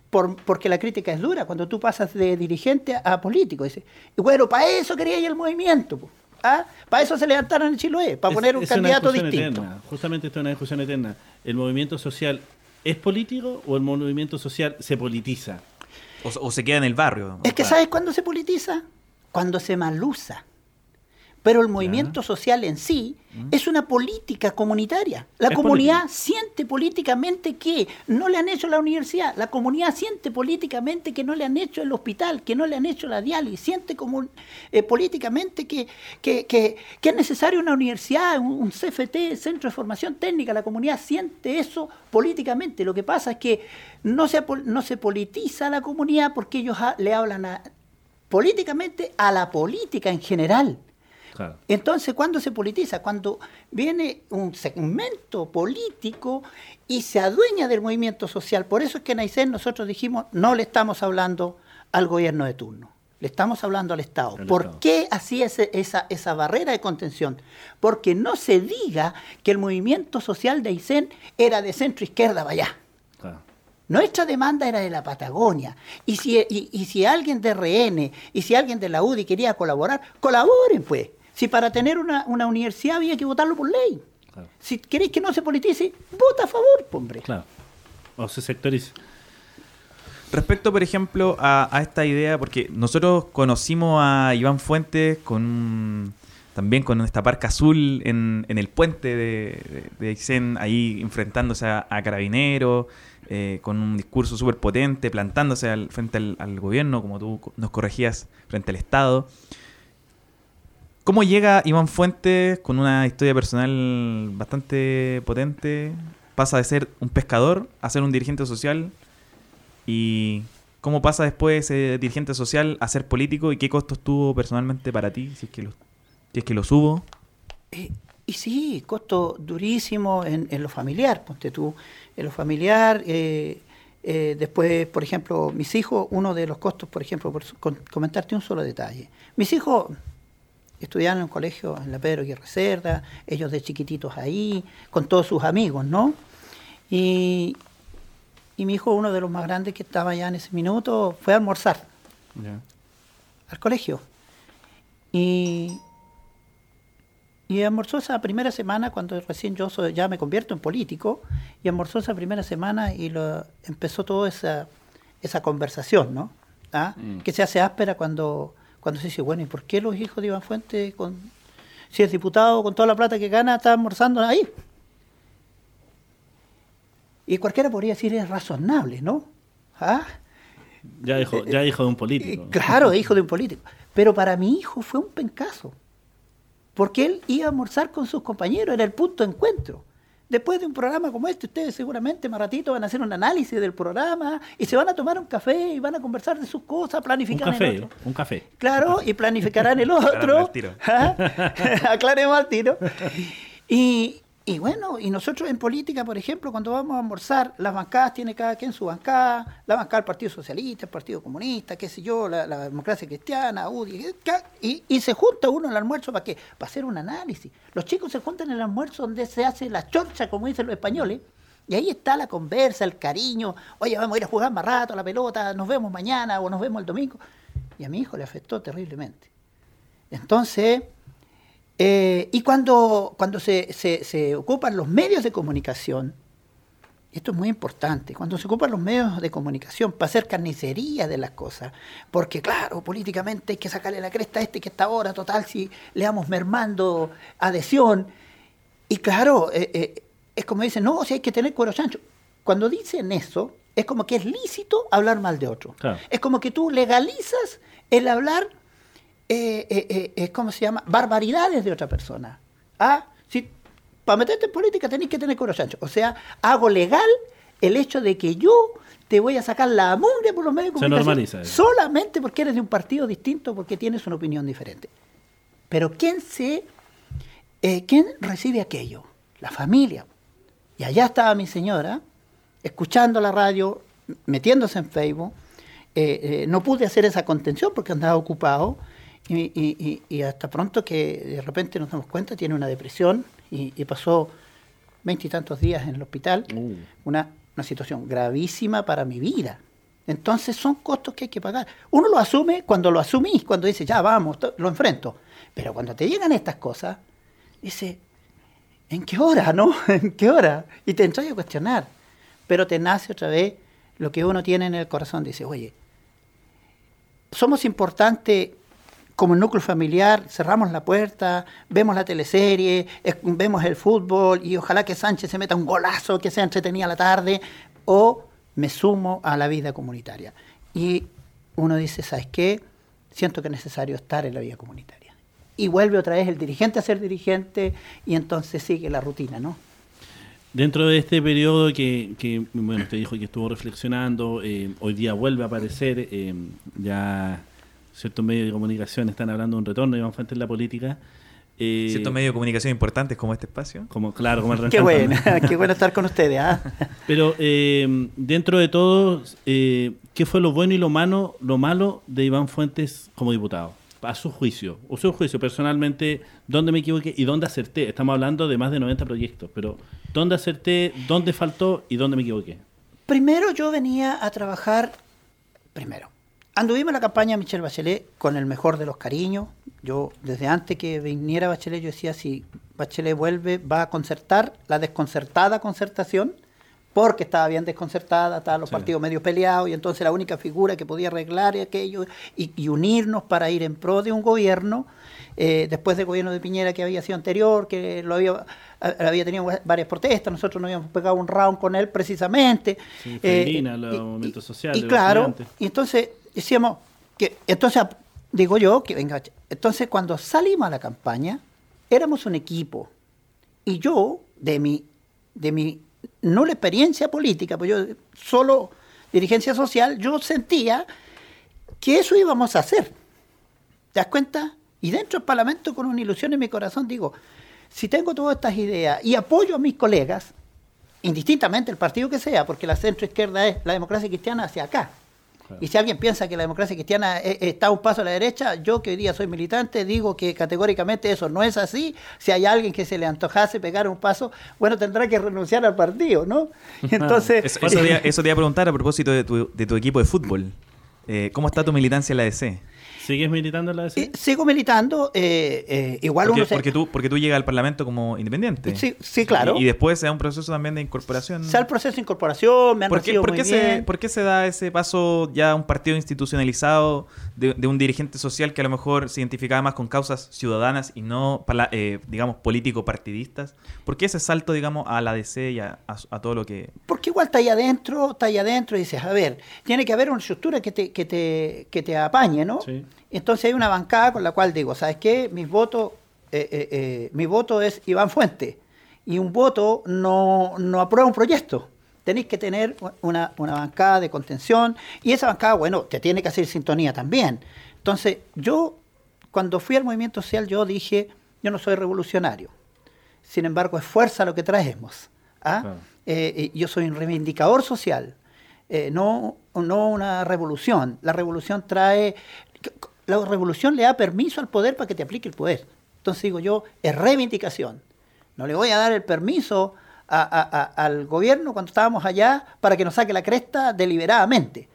[SPEAKER 5] por- porque la crítica es dura cuando tú pasas de dirigente a, a político. Dice, y bueno, para eso quería ir el movimiento. po. ¿Ah? Para eso se levantaron el Chiloé, para
[SPEAKER 2] Es-
[SPEAKER 5] poner un
[SPEAKER 2] es
[SPEAKER 5] candidato distinto.
[SPEAKER 2] eterna. Justamente esto es una discusión eterna. ¿El movimiento social es político o el movimiento social se politiza?
[SPEAKER 3] O, o se queda en el barrio.
[SPEAKER 5] Es que. ¿sabes cuándo se politiza? Cuando se malusa. Pero el movimiento social en sí es una política comunitaria. La
[SPEAKER 2] Es
[SPEAKER 5] comunidad
[SPEAKER 2] política.
[SPEAKER 5] siente políticamente que no le han hecho la universidad. La comunidad siente políticamente que no le han hecho el hospital, que no le han hecho la diálisis. Siente como, eh, políticamente que, que, que- que es necesaria una universidad, un, un CFT, Centro de Formación Técnica. La comunidad siente eso políticamente. Lo que pasa es que no se, no se politiza la comunidad porque ellos ha- le hablan a- políticamente a la política en general.
[SPEAKER 2] Claro.
[SPEAKER 5] Entonces, ¿cuándo se politiza? Cuando viene un segmento político y se adueña del movimiento social. Por eso es que en Aysén nosotros dijimos, no le estamos hablando al gobierno de turno. Le estamos hablando al Estado.
[SPEAKER 2] Al
[SPEAKER 5] ¿Por
[SPEAKER 2] Estado.
[SPEAKER 5] qué hacía esa, esa barrera de contención? Porque no se diga que el movimiento social de Aysén era de centro izquierda para allá.
[SPEAKER 2] Claro.
[SPEAKER 5] Nuestra demanda era de la Patagonia. Y si, y, y si alguien de RN y si alguien de la UDI quería colaborar, colaboren pues. Si para tener una, una universidad había que votarlo por ley.
[SPEAKER 2] Claro.
[SPEAKER 5] Si queréis que no se politice, vota a favor, hombre.
[SPEAKER 2] Claro. O se sectoriza.
[SPEAKER 3] Respecto, por ejemplo, a, a esta idea, porque nosotros conocimos a Iván Fuentes con un- también con esta parca azul en, en el puente de, de, ahí enfrentándose a, a carabineros, eh, con un discurso súper potente, plantándose al, frente al, al gobierno, como tú nos corregías, frente al Estado. ¿Cómo llega Iván Fuentes con una historia personal bastante potente? Pasa de ser un pescador a ser un dirigente social ¿Y cómo pasa después ese dirigente social a ser político y qué costos tuvo personalmente para ti, si es que los, si?
[SPEAKER 5] Eh, y sí, costo durísimo en, lo familiar, ponte tú, en lo familiar. eh, eh, después, por ejemplo, mis hijos, uno de los costos, por ejemplo, por comentarte un solo detalle. Mis hijos estudiaban en un colegio en la Pedro Aguirre Cerda, ellos de chiquititos ahí, con todos sus amigos, ¿no? Y, y mi hijo, uno de los más grandes que estaba ya en ese minuto, fue a almorzar
[SPEAKER 2] Ya.
[SPEAKER 5] al colegio. Y, y almorzó esa primera semana, cuando recién yo soy- ya me convierto en político, y almorzó esa primera semana y lo, empezó toda esa, esa conversación, ¿no? ¿Ah?
[SPEAKER 2] Mm.
[SPEAKER 5] Que se hace áspera cuando, cuando se dice, bueno, ¿y por qué los hijos de Iván Fuentes, con, si es diputado, con toda la plata que gana, está almorzando ahí? Y cualquiera podría decir, es razonable, ¿no? ¿Ah?
[SPEAKER 2] Ya hijo, ya hijo de un político.
[SPEAKER 5] Eh, Claro, hijo de un político. Pero para mi hijo fue un pencazo. Porque él iba a almorzar con sus compañeros, era el punto de encuentro. Después de un programa como este, ustedes seguramente más ratito van a hacer un análisis del programa y se van a tomar un café y van a conversar de sus cosas,
[SPEAKER 2] Un
[SPEAKER 5] planificar el otro.
[SPEAKER 2] un café.
[SPEAKER 5] Claro, y planificarán el [LAUGHS] otro.
[SPEAKER 3] Aclarando al tiro. [LAUGHS]
[SPEAKER 5] Aclaremos al tiro. Y, [LAUGHS] y bueno, y nosotros en política, por ejemplo, cuando vamos a almorzar, las bancadas tiene cada quien su bancada, la bancada del Partido Socialista, el Partido Comunista, qué sé yo, la, democracia cristiana, UDI, y se junta uno en el almuerzo para qué? Para hacer un análisis. Los chicos se juntan en el almuerzo donde se hace la chorcha, como dicen los españoles, y ahí está la conversa, el cariño, oye, vamos a ir a jugar más rato a la pelota, nos vemos mañana o nos vemos el domingo. Y a mi hijo le afectó terriblemente. Entonces, eh, y cuando, cuando se, se- se ocupan los medios de comunicación, esto es muy importante, cuando se ocupan los medios de comunicación para hacer carnicería de las cosas, porque claro, políticamente hay que sacarle la cresta a este que está ahora, total, si le vamos mermando adhesión, y claro, eh, eh, es como dicen, no, si hay que tener cuero chancho. Cuando dicen eso, es como que es lícito hablar mal de otro.
[SPEAKER 2] Claro.
[SPEAKER 5] Es como que tú legalizas el hablar, eh, eh, eh, eh, ¿cómo se llama? Barbaridades de otra persona. Ah, si para meterte en política tenés que tener cuero chancho. O sea, hago legal el hecho de que yo te voy a sacar la mugre por los medios de
[SPEAKER 2] Se
[SPEAKER 5] comunicación
[SPEAKER 2] normaliza eso.
[SPEAKER 5] solamente porque eres de un partido distinto, porque tienes una opinión diferente. Pero ¿quién se eh, ¿quién recibe aquello? La familia. Y allá estaba mi señora, escuchando la radio, metiéndose en Facebook. No pude hacer esa contención porque andaba ocupado. Y, y- y- hasta pronto que de repente nos damos cuenta, tiene una depresión y, y pasó veintitantos días en el hospital.
[SPEAKER 2] Uh.
[SPEAKER 5] Una, una situación gravísima para mi vida. Entonces son costos que hay que pagar. Uno lo asume cuando lo asumís, cuando dice, ya vamos, lo enfrento. Pero cuando te llegan estas cosas, dice, ¿en qué hora, no? [LAUGHS] ¿En qué hora? Y te entras a cuestionar. Pero te nace otra vez lo que uno tiene en el corazón. Dice, oye, somos importantes como núcleo familiar, cerramos la puerta, vemos la teleserie, es- vemos el fútbol y ojalá que Sánchez se meta un golazo, que sea entretenida la tarde, o me sumo a la vida comunitaria. Y uno dice, ¿sabes qué? Siento que es necesario estar en la vida comunitaria. Y vuelve otra vez el dirigente a ser dirigente y entonces sigue la rutina, ¿no?
[SPEAKER 2] Dentro de este periodo que, que, bueno, usted dijo que estuvo reflexionando, eh, hoy día vuelve a aparecer, eh, ya ciertos medios de comunicación están hablando de un retorno de Iván Fuentes en la política. eh,
[SPEAKER 3] Ciertos medios de comunicación importantes como este espacio.
[SPEAKER 2] como claro, como el [LAUGHS]
[SPEAKER 5] Qué bueno, [LAUGHS] qué bueno estar con ustedes. ¿ah? [LAUGHS]
[SPEAKER 2] Pero eh, dentro de todo, eh, ¿qué fue lo bueno y lo malo, lo malo de Iván Fuentes como diputado? A su juicio, o su juicio personalmente, ¿dónde me equivoqué y dónde acerté? Estamos hablando de más de 90 proyectos, pero ¿dónde acerté, dónde faltó y dónde me equivoqué?
[SPEAKER 5] Primero yo venía a trabajar, primero, anduvimos en la campaña de Michelle Bachelet con el mejor de los cariños. Yo, desde antes que viniera Bachelet, yo decía, si Bachelet vuelve, va a concertar la desconcertada concertación, porque estaba bien desconcertada, estaban los
[SPEAKER 2] Sí.
[SPEAKER 5] partidos medio peleados, y entonces la única figura que podía arreglar aquello y, y unirnos para ir en pro de un gobierno, eh, después del gobierno de Piñera que había sido anterior, que lo había, tenido varias protestas, nosotros nos habíamos pegado un round con él precisamente.
[SPEAKER 2] Sí,
[SPEAKER 5] Eh,
[SPEAKER 2] Felina, los
[SPEAKER 5] y-
[SPEAKER 2] movimientos sociales,
[SPEAKER 5] Y claro, y entonces decíamos que, entonces digo yo que venga, entonces cuando salimos a la campaña, éramos un equipo. Y yo, de mi, de mi nula experiencia política, pues yo solo dirigencia social, yo sentía que eso íbamos a hacer. ¿Te das cuenta? Y dentro del Parlamento, con una ilusión en mi corazón, digo, si tengo todas estas ideas y apoyo a mis colegas, indistintamente el partido que sea, porque la centro izquierda es la democracia cristiana hacia acá.
[SPEAKER 2] Claro.
[SPEAKER 5] Y si alguien piensa que la democracia cristiana e- está un paso a la derecha, yo que hoy día soy militante digo que categóricamente eso no es así. Si hay alguien que se le antojase pegar un paso, bueno, tendrá que renunciar al partido, ¿no? [LAUGHS] Entonces,
[SPEAKER 3] Eso, iba- eso te iba a preguntar a propósito de tu, de tu equipo de fútbol. Eh, ¿Cómo está tu militancia en la DC?
[SPEAKER 2] ¿Sigues militando en la DC?
[SPEAKER 5] eh, sigo militando, eh, eh, igual
[SPEAKER 3] Porque,
[SPEAKER 5] uno se-
[SPEAKER 3] porque tú, porque tú llegas al Parlamento como independiente.
[SPEAKER 5] Sí, sí, claro.
[SPEAKER 3] Y, y después se da un proceso también de incorporación.
[SPEAKER 5] sea el proceso de incorporación, me han
[SPEAKER 3] ¿Por qué,
[SPEAKER 5] recibido
[SPEAKER 3] por
[SPEAKER 5] muy
[SPEAKER 3] qué se,
[SPEAKER 5] bien.
[SPEAKER 3] por qué se da ese paso ya a un partido institucionalizado de, de un dirigente social que a lo mejor se identificaba más con causas ciudadanas y no, pala- eh, digamos, político-partidistas? ¿Por qué ese salto, digamos, a la DC y a, a- a todo lo que...
[SPEAKER 5] Porque igual está ahí adentro, está ahí adentro y dices, a ver, tiene que haber una estructura que te, que te, que te apañe, ¿no?
[SPEAKER 2] Sí.
[SPEAKER 5] Entonces hay una bancada con la cual digo, ¿sabes qué? Mis votos, eh, eh, eh, mi voto es Iván Fuente. Y un voto no, no aprueba un proyecto. Tenéis que tener una, una bancada de contención y esa bancada, bueno, te tiene que hacer sintonía también. Entonces, yo, cuando fui al movimiento social, yo dije, yo no soy revolucionario. Sin embargo, es fuerza lo que traemos. ¿ah? Yo soy un reivindicador social, eh, no, no una revolución. La revolución trae, la revolución le da permiso al poder para que te aplique el poder. Entonces digo yo, es reivindicación. No le voy a dar el permiso a- a- a- al gobierno cuando estábamos allá para que nos saque la cresta deliberadamente.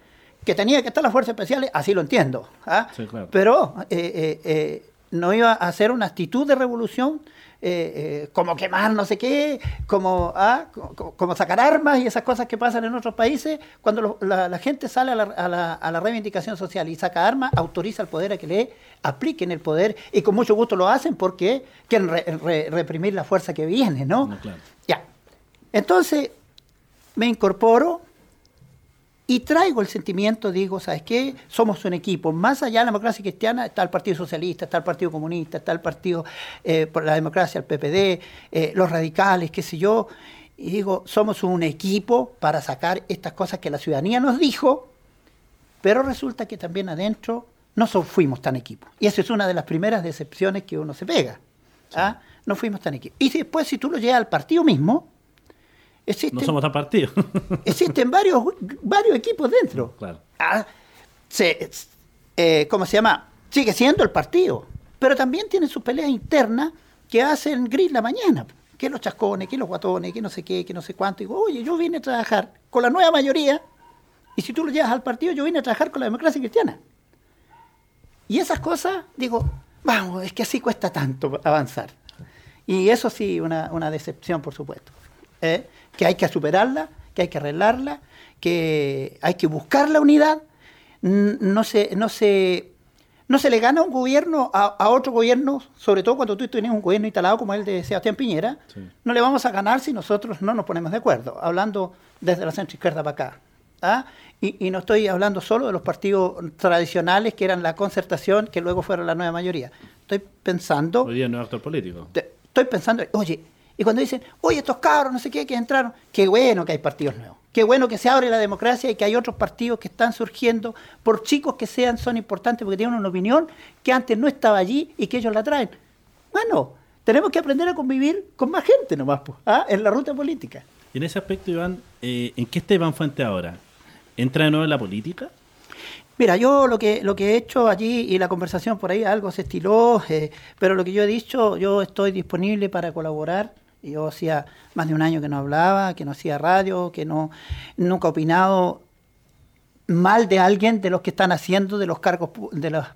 [SPEAKER 5] Que tenía que estar las fuerzas especiales, así lo entiendo. ¿ah?
[SPEAKER 2] Sí, claro.
[SPEAKER 5] Pero eh, eh, eh, no iba a hacer una actitud de revolución eh, eh, como quemar no sé qué, como, ah, co- como, sacar armas y esas cosas que pasan en otros países. Cuando lo- la, la gente sale a la, a la- a la reivindicación social y saca armas, autoriza al poder a que le apliquen el poder y con mucho gusto lo hacen porque quieren re- re- reprimir la fuerza que viene, ¿no?
[SPEAKER 2] No, claro.
[SPEAKER 5] Ya. Entonces me incorporo y traigo el sentimiento, digo, ¿sabes qué? Somos un equipo. Más allá de la democracia cristiana está el Partido Socialista, está el Partido Comunista, está el Partido eh, por la Democracia, el PPD, eh, los radicales, qué sé yo. Y digo, somos un equipo para sacar estas cosas que la ciudadanía nos dijo, pero resulta que también adentro no so- fuimos tan equipo. Y esa es una de las primeras decepciones que uno se pega. ¿ah? No fuimos tan equipo. Y después, si tú lo llevas al partido mismo, existen,
[SPEAKER 2] No somos tan partidos. [LAUGHS]
[SPEAKER 5] existen varios, varios equipos dentro.
[SPEAKER 2] claro.
[SPEAKER 5] Ah, se, eh, ¿Cómo se llama? Sigue siendo el partido, pero también tiene sus peleas internas que hacen gris la mañana. Que los chascones, que los guatones, que no sé qué, que no sé cuánto. Y digo, oye, yo vine a trabajar con la nueva mayoría, y si tú lo llevas al partido, yo vine a trabajar con la democracia cristiana. Y esas cosas, digo, vamos, es que así cuesta tanto avanzar. Y eso sí, una, una decepción, por supuesto. ¿eh? Que hay que superarla, que hay que arreglarla, que hay que buscar la unidad. No se, no se, no se le gana a un gobierno a, a otro gobierno, sobre todo cuando tú tienes un gobierno instalado como el de Sebastián Piñera,
[SPEAKER 2] Sí.
[SPEAKER 5] no le vamos a ganar si nosotros no nos ponemos de acuerdo, hablando desde la centro izquierda para acá. ¿ah? Y, y no estoy hablando solo de los partidos tradicionales que eran la concertación, que luego fueron la nueva mayoría. Estoy pensando
[SPEAKER 2] Hoy día no es actor político.
[SPEAKER 5] te- estoy pensando, oye, y cuando dicen, oye, estos cabros, no sé qué, que entraron, qué bueno que hay partidos nuevos, qué bueno que se abre la democracia y que hay otros partidos que están surgiendo, por chicos que sean, son importantes porque tienen una opinión que antes no estaba allí y que ellos la traen. Bueno, tenemos que aprender a convivir con más gente nomás, pues, ¿ah? en la ruta política.
[SPEAKER 2] Y en ese aspecto, Iván, eh, ¿en qué está Iván Fuente ahora? ¿Entra de nuevo en la política?
[SPEAKER 5] Mira, yo lo que, lo que he hecho allí y la conversación por ahí algo se estiló, eh, pero lo que yo he dicho, yo estoy disponible para colaborar. Yo hacía más de un año que no hablaba, que no hacía radio, que no nunca he opinado mal de alguien de los que están haciendo, de los cargos de los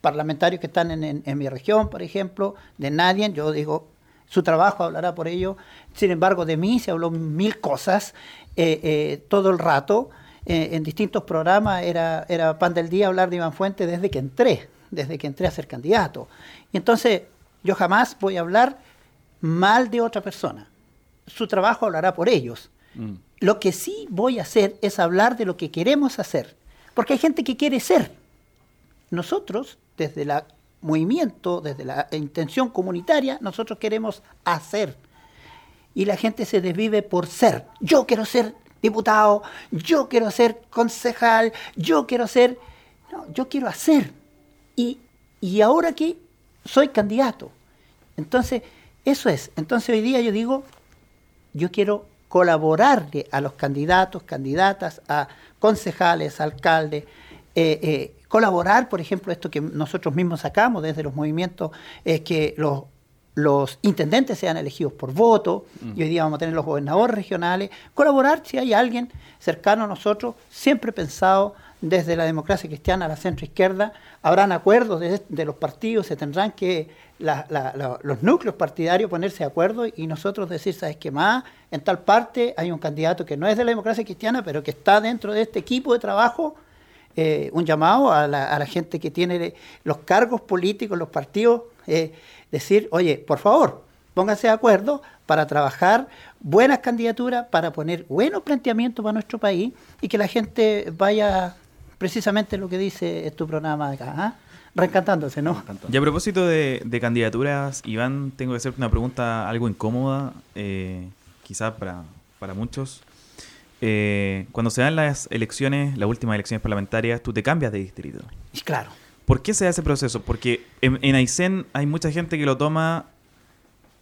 [SPEAKER 5] parlamentarios que están en, mi región, por ejemplo, de nadie. Yo digo, su trabajo hablará por ello. Sin embargo, de mí se habló mil cosas eh, eh, todo el rato. Eh, en distintos programas era, era pan del día hablar de Iván Fuentes desde que entré, desde que entré a ser candidato. Y entonces yo jamás voy a hablar mal de otra persona. Su trabajo hablará por ellos.
[SPEAKER 2] Mm.
[SPEAKER 5] Lo que sí voy a hacer es hablar de lo que queremos hacer. Porque hay gente que quiere ser. Nosotros, desde el movimiento, desde la intención comunitaria, nosotros queremos hacer. Y la gente se desvive por ser. Yo quiero ser diputado, yo quiero ser concejal, yo quiero ser... No, yo quiero hacer. Y, y ahora que soy candidato. Entonces, eso es. Entonces hoy día yo digo, yo quiero colaborarle a los candidatos, candidatas, a concejales, alcaldes, eh, eh, colaborar, por ejemplo, esto que nosotros mismos sacamos desde los movimientos, es que los, los intendentes sean elegidos por voto, y hoy día vamos a tener los gobernadores regionales, colaborar si hay alguien cercano a nosotros, siempre pensado desde la democracia cristiana a la centro izquierda, habrán acuerdos de, de los partidos, se tendrán que los núcleos partidarios ponerse de acuerdo y nosotros decir, ¿sabes qué más? En tal parte hay un candidato que no es de la democracia cristiana, pero que está dentro de este equipo de trabajo, eh, un llamado a la, a la gente que tiene los cargos políticos, los partidos, eh, decir, oye, por favor, pónganse de acuerdo para trabajar buenas candidaturas, para poner buenos planteamientos para nuestro país y que la gente vaya precisamente lo que dice tu programa acá, ¿ah? reencantándose, ¿no?
[SPEAKER 3] Y a propósito de, de candidaturas, Iván, tengo que hacerte una pregunta algo incómoda, eh, quizás para, para muchos. Eh, cuando se dan las elecciones, las últimas elecciones parlamentarias, tú te cambias de distrito.
[SPEAKER 5] Claro,
[SPEAKER 3] ¿Por qué se da ese proceso? Porque en, en Aysén hay mucha gente que lo toma,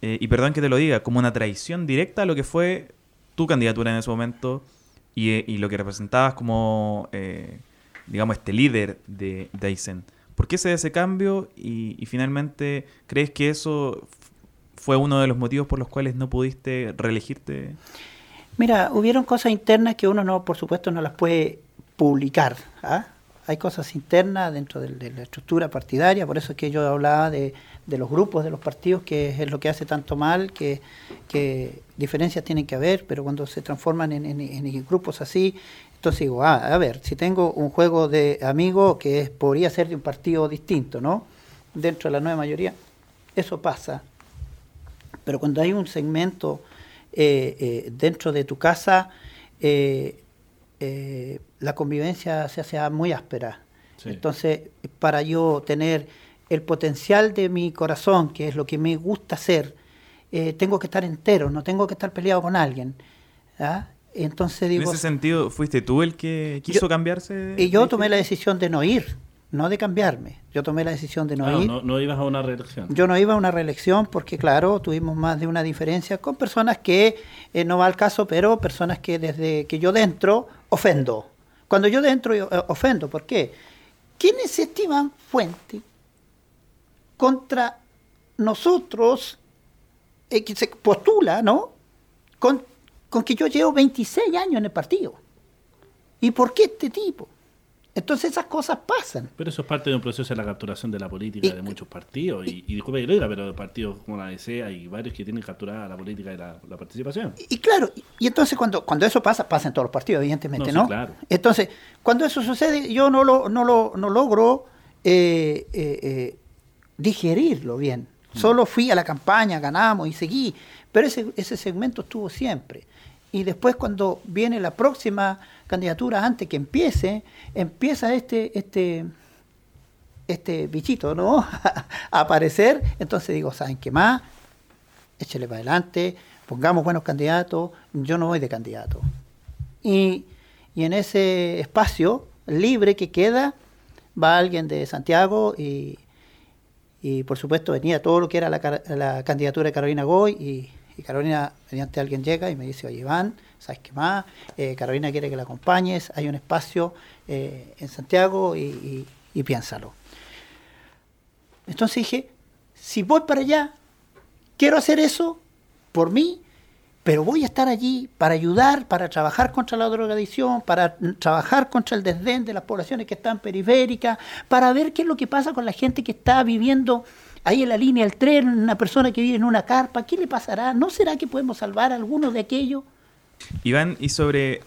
[SPEAKER 3] eh, y perdón que te lo diga, como una traición directa a lo que fue tu candidatura en ese momento y, eh, y lo que representabas como, eh, digamos, este líder de, de Aysén. ¿Por qué se da ese cambio? Y, finalmente, ¿crees que eso fue uno de los motivos por los cuales no pudiste reelegirte?
[SPEAKER 5] Mira, hubieron cosas internas que uno no, por supuesto, no las puede publicar. ¿ah? Hay cosas internas dentro de, la estructura partidaria, por eso es que yo hablaba de, de los grupos de los partidos, que es lo que hace tanto mal, que, que diferencias tienen que haber, pero cuando se transforman en, en- en grupos así, entonces digo, ah, a ver, si tengo un juego de amigos que es, podría ser de un partido distinto, ¿no? Dentro de la nueva mayoría, eso pasa. Pero cuando hay un segmento eh, eh, dentro de tu casa, eh, la convivencia se hace muy áspera.
[SPEAKER 2] Sí.
[SPEAKER 5] Entonces, para yo tener el potencial de mi corazón, que es lo que me gusta hacer, tengo que estar entero, no tengo que estar peleado con alguien. ¿ah? Entonces
[SPEAKER 3] En ese sentido, ¿fuiste tú el que quiso
[SPEAKER 5] Yo-
[SPEAKER 3] cambiarse?
[SPEAKER 5] y yo tomé la decisión de no ir, no de cambiarme. Yo tomé la decisión de no
[SPEAKER 2] Ah,
[SPEAKER 5] ir.
[SPEAKER 2] no, no ibas a una reelección.
[SPEAKER 5] Yo no iba a una reelección porque, claro, tuvimos más de una diferencia con personas que, eh, no va al caso, pero personas que desde que yo dentro ofendo. Cuando yo dentro yo, eh, ofendo, ¿por qué? ¿Quién es este Iván Fuente contra nosotros eh, que se postula, ¿no? Con que yo llevo 26 años en el partido. ¿Y por qué este tipo? Entonces esas cosas pasan.
[SPEAKER 2] Pero eso es parte de un proceso de la capturación de la política
[SPEAKER 5] Y-
[SPEAKER 2] de muchos partidos. Y, y disculpe que lo diga, pero de partidos como la DC hay varios que tienen capturada la política de la, la participación.
[SPEAKER 5] Y, y claro, y, y entonces cuando, cuando eso pasa, pasa en todos los partidos, evidentemente,
[SPEAKER 2] No,
[SPEAKER 5] ¿no?
[SPEAKER 2] sí, claro.
[SPEAKER 5] Entonces, cuando eso sucede, yo no lo, no lo, no logro eh, eh, eh, digerirlo bien.
[SPEAKER 2] Mm.
[SPEAKER 5] Solo fui a la campaña, ganamos y seguí, pero ese, ese segmento estuvo siempre. Y después cuando viene la próxima candidatura, antes que empiece, empieza este, este, este bichito, ¿no? [LAUGHS] a aparecer. Entonces digo, ¿saben qué más? Échale para adelante, pongamos buenos candidatos, yo no voy de candidato. Y, y en ese espacio libre que queda, va alguien de Santiago y, y por supuesto venía todo lo que era la, candidatura de Carolina Goy y, Carolina, mediante alguien llega y me dice, oye Iván, ¿sabes qué más? Eh, Carolina quiere que la acompañes, hay un espacio eh, en Santiago y piénsalo. Entonces dije, si voy para allá, quiero hacer eso por mí, pero voy a estar allí para ayudar, para trabajar contra la drogadicción, para trabajar contra el desdén de las poblaciones que están periféricas, para ver qué es lo que pasa con la gente que está viviendo ahí en la línea del tren, una persona que vive en una carpa, ¿qué le pasará? ¿No será que podemos salvar a alguno de aquellos?
[SPEAKER 3] Iván, y sobre,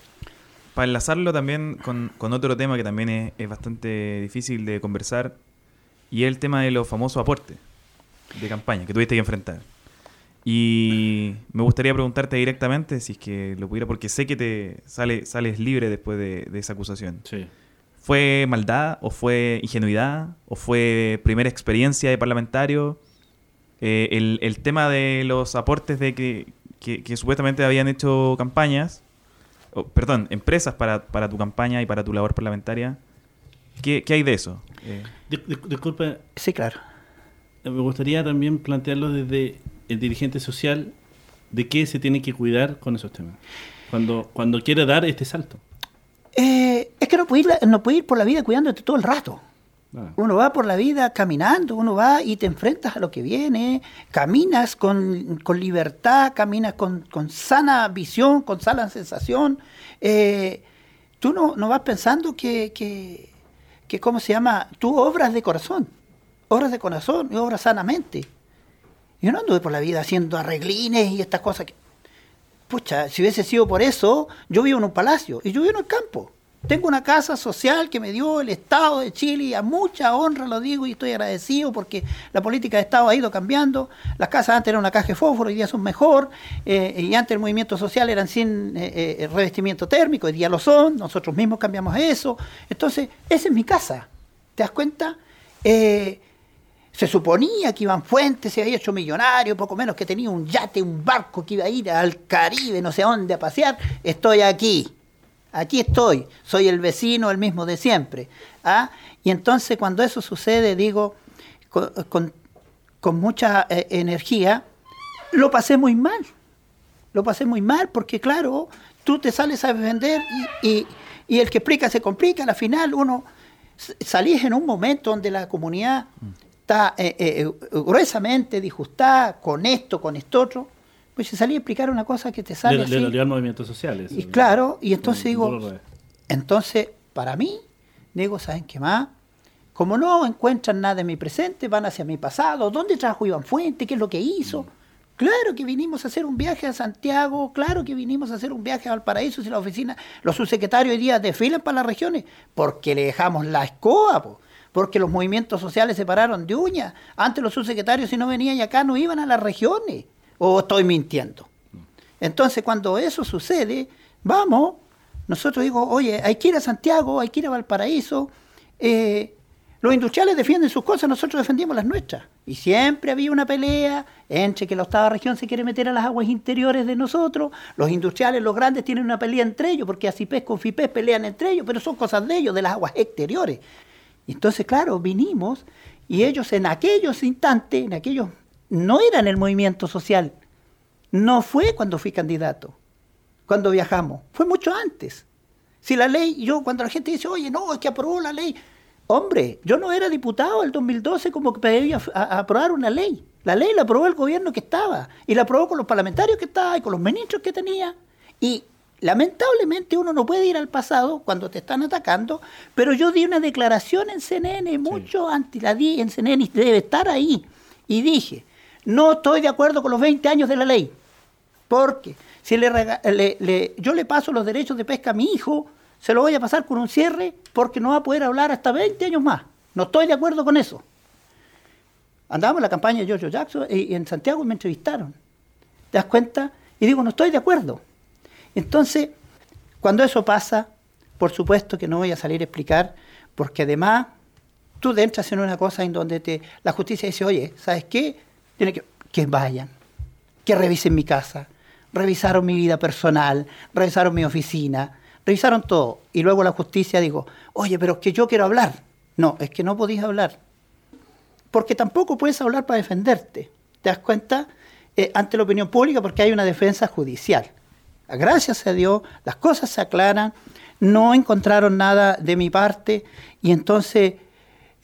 [SPEAKER 3] para enlazarlo también con, con otro tema que también es, es bastante difícil de conversar, y es el tema de los famosos aportes de campaña que tuviste que enfrentar. Y me gustaría preguntarte directamente si es que lo pudiera, porque sé que te sale, sales libre después de, de esa acusación.
[SPEAKER 2] Sí.
[SPEAKER 3] ¿Fue maldad o fue ingenuidad o fue primera experiencia de parlamentario? Eh, el, el tema de los aportes de que, que- que supuestamente habían hecho campañas, o, perdón, empresas para, para tu campaña y para tu labor parlamentaria, ¿qué, qué hay de eso? Eh,
[SPEAKER 2] Dis- dis- disculpe,
[SPEAKER 5] Sí, claro.
[SPEAKER 2] me gustaría también plantearlo desde el dirigente social de qué se tiene que cuidar con esos temas. Cuando, cuando quiere dar este salto.
[SPEAKER 5] Eh, es que no puede, ir, no puede ir por la vida cuidándote todo el rato.
[SPEAKER 2] Ah.
[SPEAKER 5] Uno va por la vida caminando, uno va y te enfrentas a lo que viene, caminas con, con libertad, caminas con, con sana visión, con sana sensación. Eh, tú no, no vas pensando que, que, que, ¿cómo se llama? Tú obras de corazón, obras de corazón y obras sanamente. Yo no anduve por la vida haciendo arreglines y estas cosas que... Pucha, si hubiese sido por eso, yo vivo en un palacio y yo vivo en el campo. Tengo una casa social que me dio el Estado de Chile y a mucha honra lo digo y estoy agradecido porque la política de Estado ha ido cambiando. Las casas antes eran una caja de fósforo, hoy día son mejor. eh, y antes el movimiento social eran sin eh, eh, revestimiento térmico, hoy día lo son. Nosotros mismos cambiamos eso. Entonces, esa es mi casa. ¿Te das cuenta? Eh, se suponía que Iván Fuentes se había hecho millonario, poco menos que tenía un yate, un barco que iba a ir al Caribe, no sé dónde a pasear. Estoy aquí, aquí estoy, soy el vecino, el mismo de siempre. ¿ah? Y entonces cuando eso sucede, digo, con, con- mucha eh, energía, lo pasé muy mal. Lo pasé muy mal porque, claro, tú te sales a defender y, y- y el que explica se complica. Al final uno salís en un momento donde la comunidad está eh, eh, gruesamente disgustada con esto, con esto otro. Pues se salía a explicar una cosa que te sale
[SPEAKER 2] Le,
[SPEAKER 5] así.
[SPEAKER 2] le dolió al movimiento social. eso.
[SPEAKER 5] Y claro, y entonces digo, entonces, para mí, digo, ¿saben qué más? Como no encuentran nada en mi presente, van hacia mi pasado. ¿Dónde trabajó Iván Fuente? ¿Qué es lo que hizo? Claro que vinimos a hacer un viaje a Santiago, claro que vinimos a hacer un viaje a Valparaíso, si la oficina, los subsecretarios hoy día desfilan para las regiones, porque le dejamos la escoba, po, porque los movimientos sociales se pararon de uñas. Antes los subsecretarios si no venían acá no iban a las regiones. ¿O estoy mintiendo? Entonces, cuando eso sucede, vamos, nosotros digo, oye, hay que ir a Santiago, hay que ir a Valparaíso. eh, los industriales defienden sus cosas, nosotros defendimos las nuestras. Y siempre había una pelea entre que la octava región se quiere meter a las aguas interiores de nosotros, los industriales, los grandes, tienen una pelea entre ellos, porque ACIPES con FIPES pelean entre ellos, pero son cosas de ellos, de las aguas exteriores. Entonces, claro, vinimos y ellos en aquellos instantes, en aquellos, no eran el movimiento social, no fue cuando fui candidato, cuando viajamos, fue mucho antes. Si la ley, yo cuando la gente dice, oye, no, es que aprobó la ley. Hombre, yo no era diputado el 2012 como que pedía a, a aprobar una ley. La ley la aprobó el gobierno que estaba y la aprobó con los parlamentarios que estaba y con los ministros que tenía. Y lamentablemente uno no puede ir al pasado cuando te están atacando, pero yo di una declaración en CNN mucho antes, la di en CNN y debe estar ahí. Y dije, no estoy de acuerdo con los 20 años de la ley. Porque si le, rega- le- le- yo le paso los derechos de pesca a mi hijo, se lo voy a pasar con un cierre porque no va a poder hablar hasta 20 años más. No estoy de acuerdo con eso. Andábamos en la campaña de George Jackson y, y en Santiago me entrevistaron. ¿Te das cuenta? Y digo, no estoy de acuerdo. Entonces, cuando eso pasa, por supuesto que no voy a salir a explicar, porque además tú entras en una cosa en donde te, la justicia dice, oye, ¿sabes qué? Tiene que, que vayan, que revisen mi casa, revisaron mi vida personal, revisaron mi oficina, revisaron todo. Y luego la justicia dijo, oye, pero es que yo quiero hablar. No, es que no podéis hablar. porque tampoco puedes hablar para defenderte. ¿Te das cuenta? Eh, ante la opinión pública porque hay una defensa judicial. Gracias a Dios, las cosas se aclaran, no encontraron nada de mi parte y entonces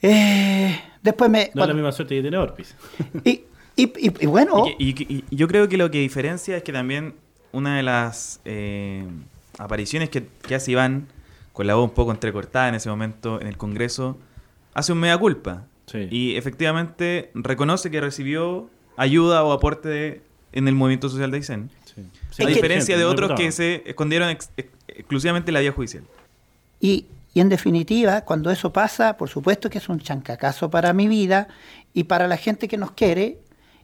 [SPEAKER 5] eh, después me...
[SPEAKER 2] No es la misma suerte que tiene Orpis.
[SPEAKER 5] y, y- y- y bueno,
[SPEAKER 3] Y, que- y- y yo creo que lo que diferencia es que también una de las eh, apariciones que, que hace Iván, con la voz un poco entrecortada en ese momento en el Congreso, hace un mea culpa.
[SPEAKER 2] Sí.
[SPEAKER 3] Y efectivamente reconoce que recibió ayuda o aporte de- en el movimiento social de Aysén.
[SPEAKER 2] Sí.
[SPEAKER 5] Es
[SPEAKER 3] a
[SPEAKER 5] que-
[SPEAKER 3] diferencia de
[SPEAKER 2] no
[SPEAKER 3] otros que se escondieron ex- ex- exclusivamente en la vía judicial.
[SPEAKER 5] Y, y en definitiva, cuando eso pasa, por supuesto que es un chancacazo para mi vida y para la gente que nos quiere.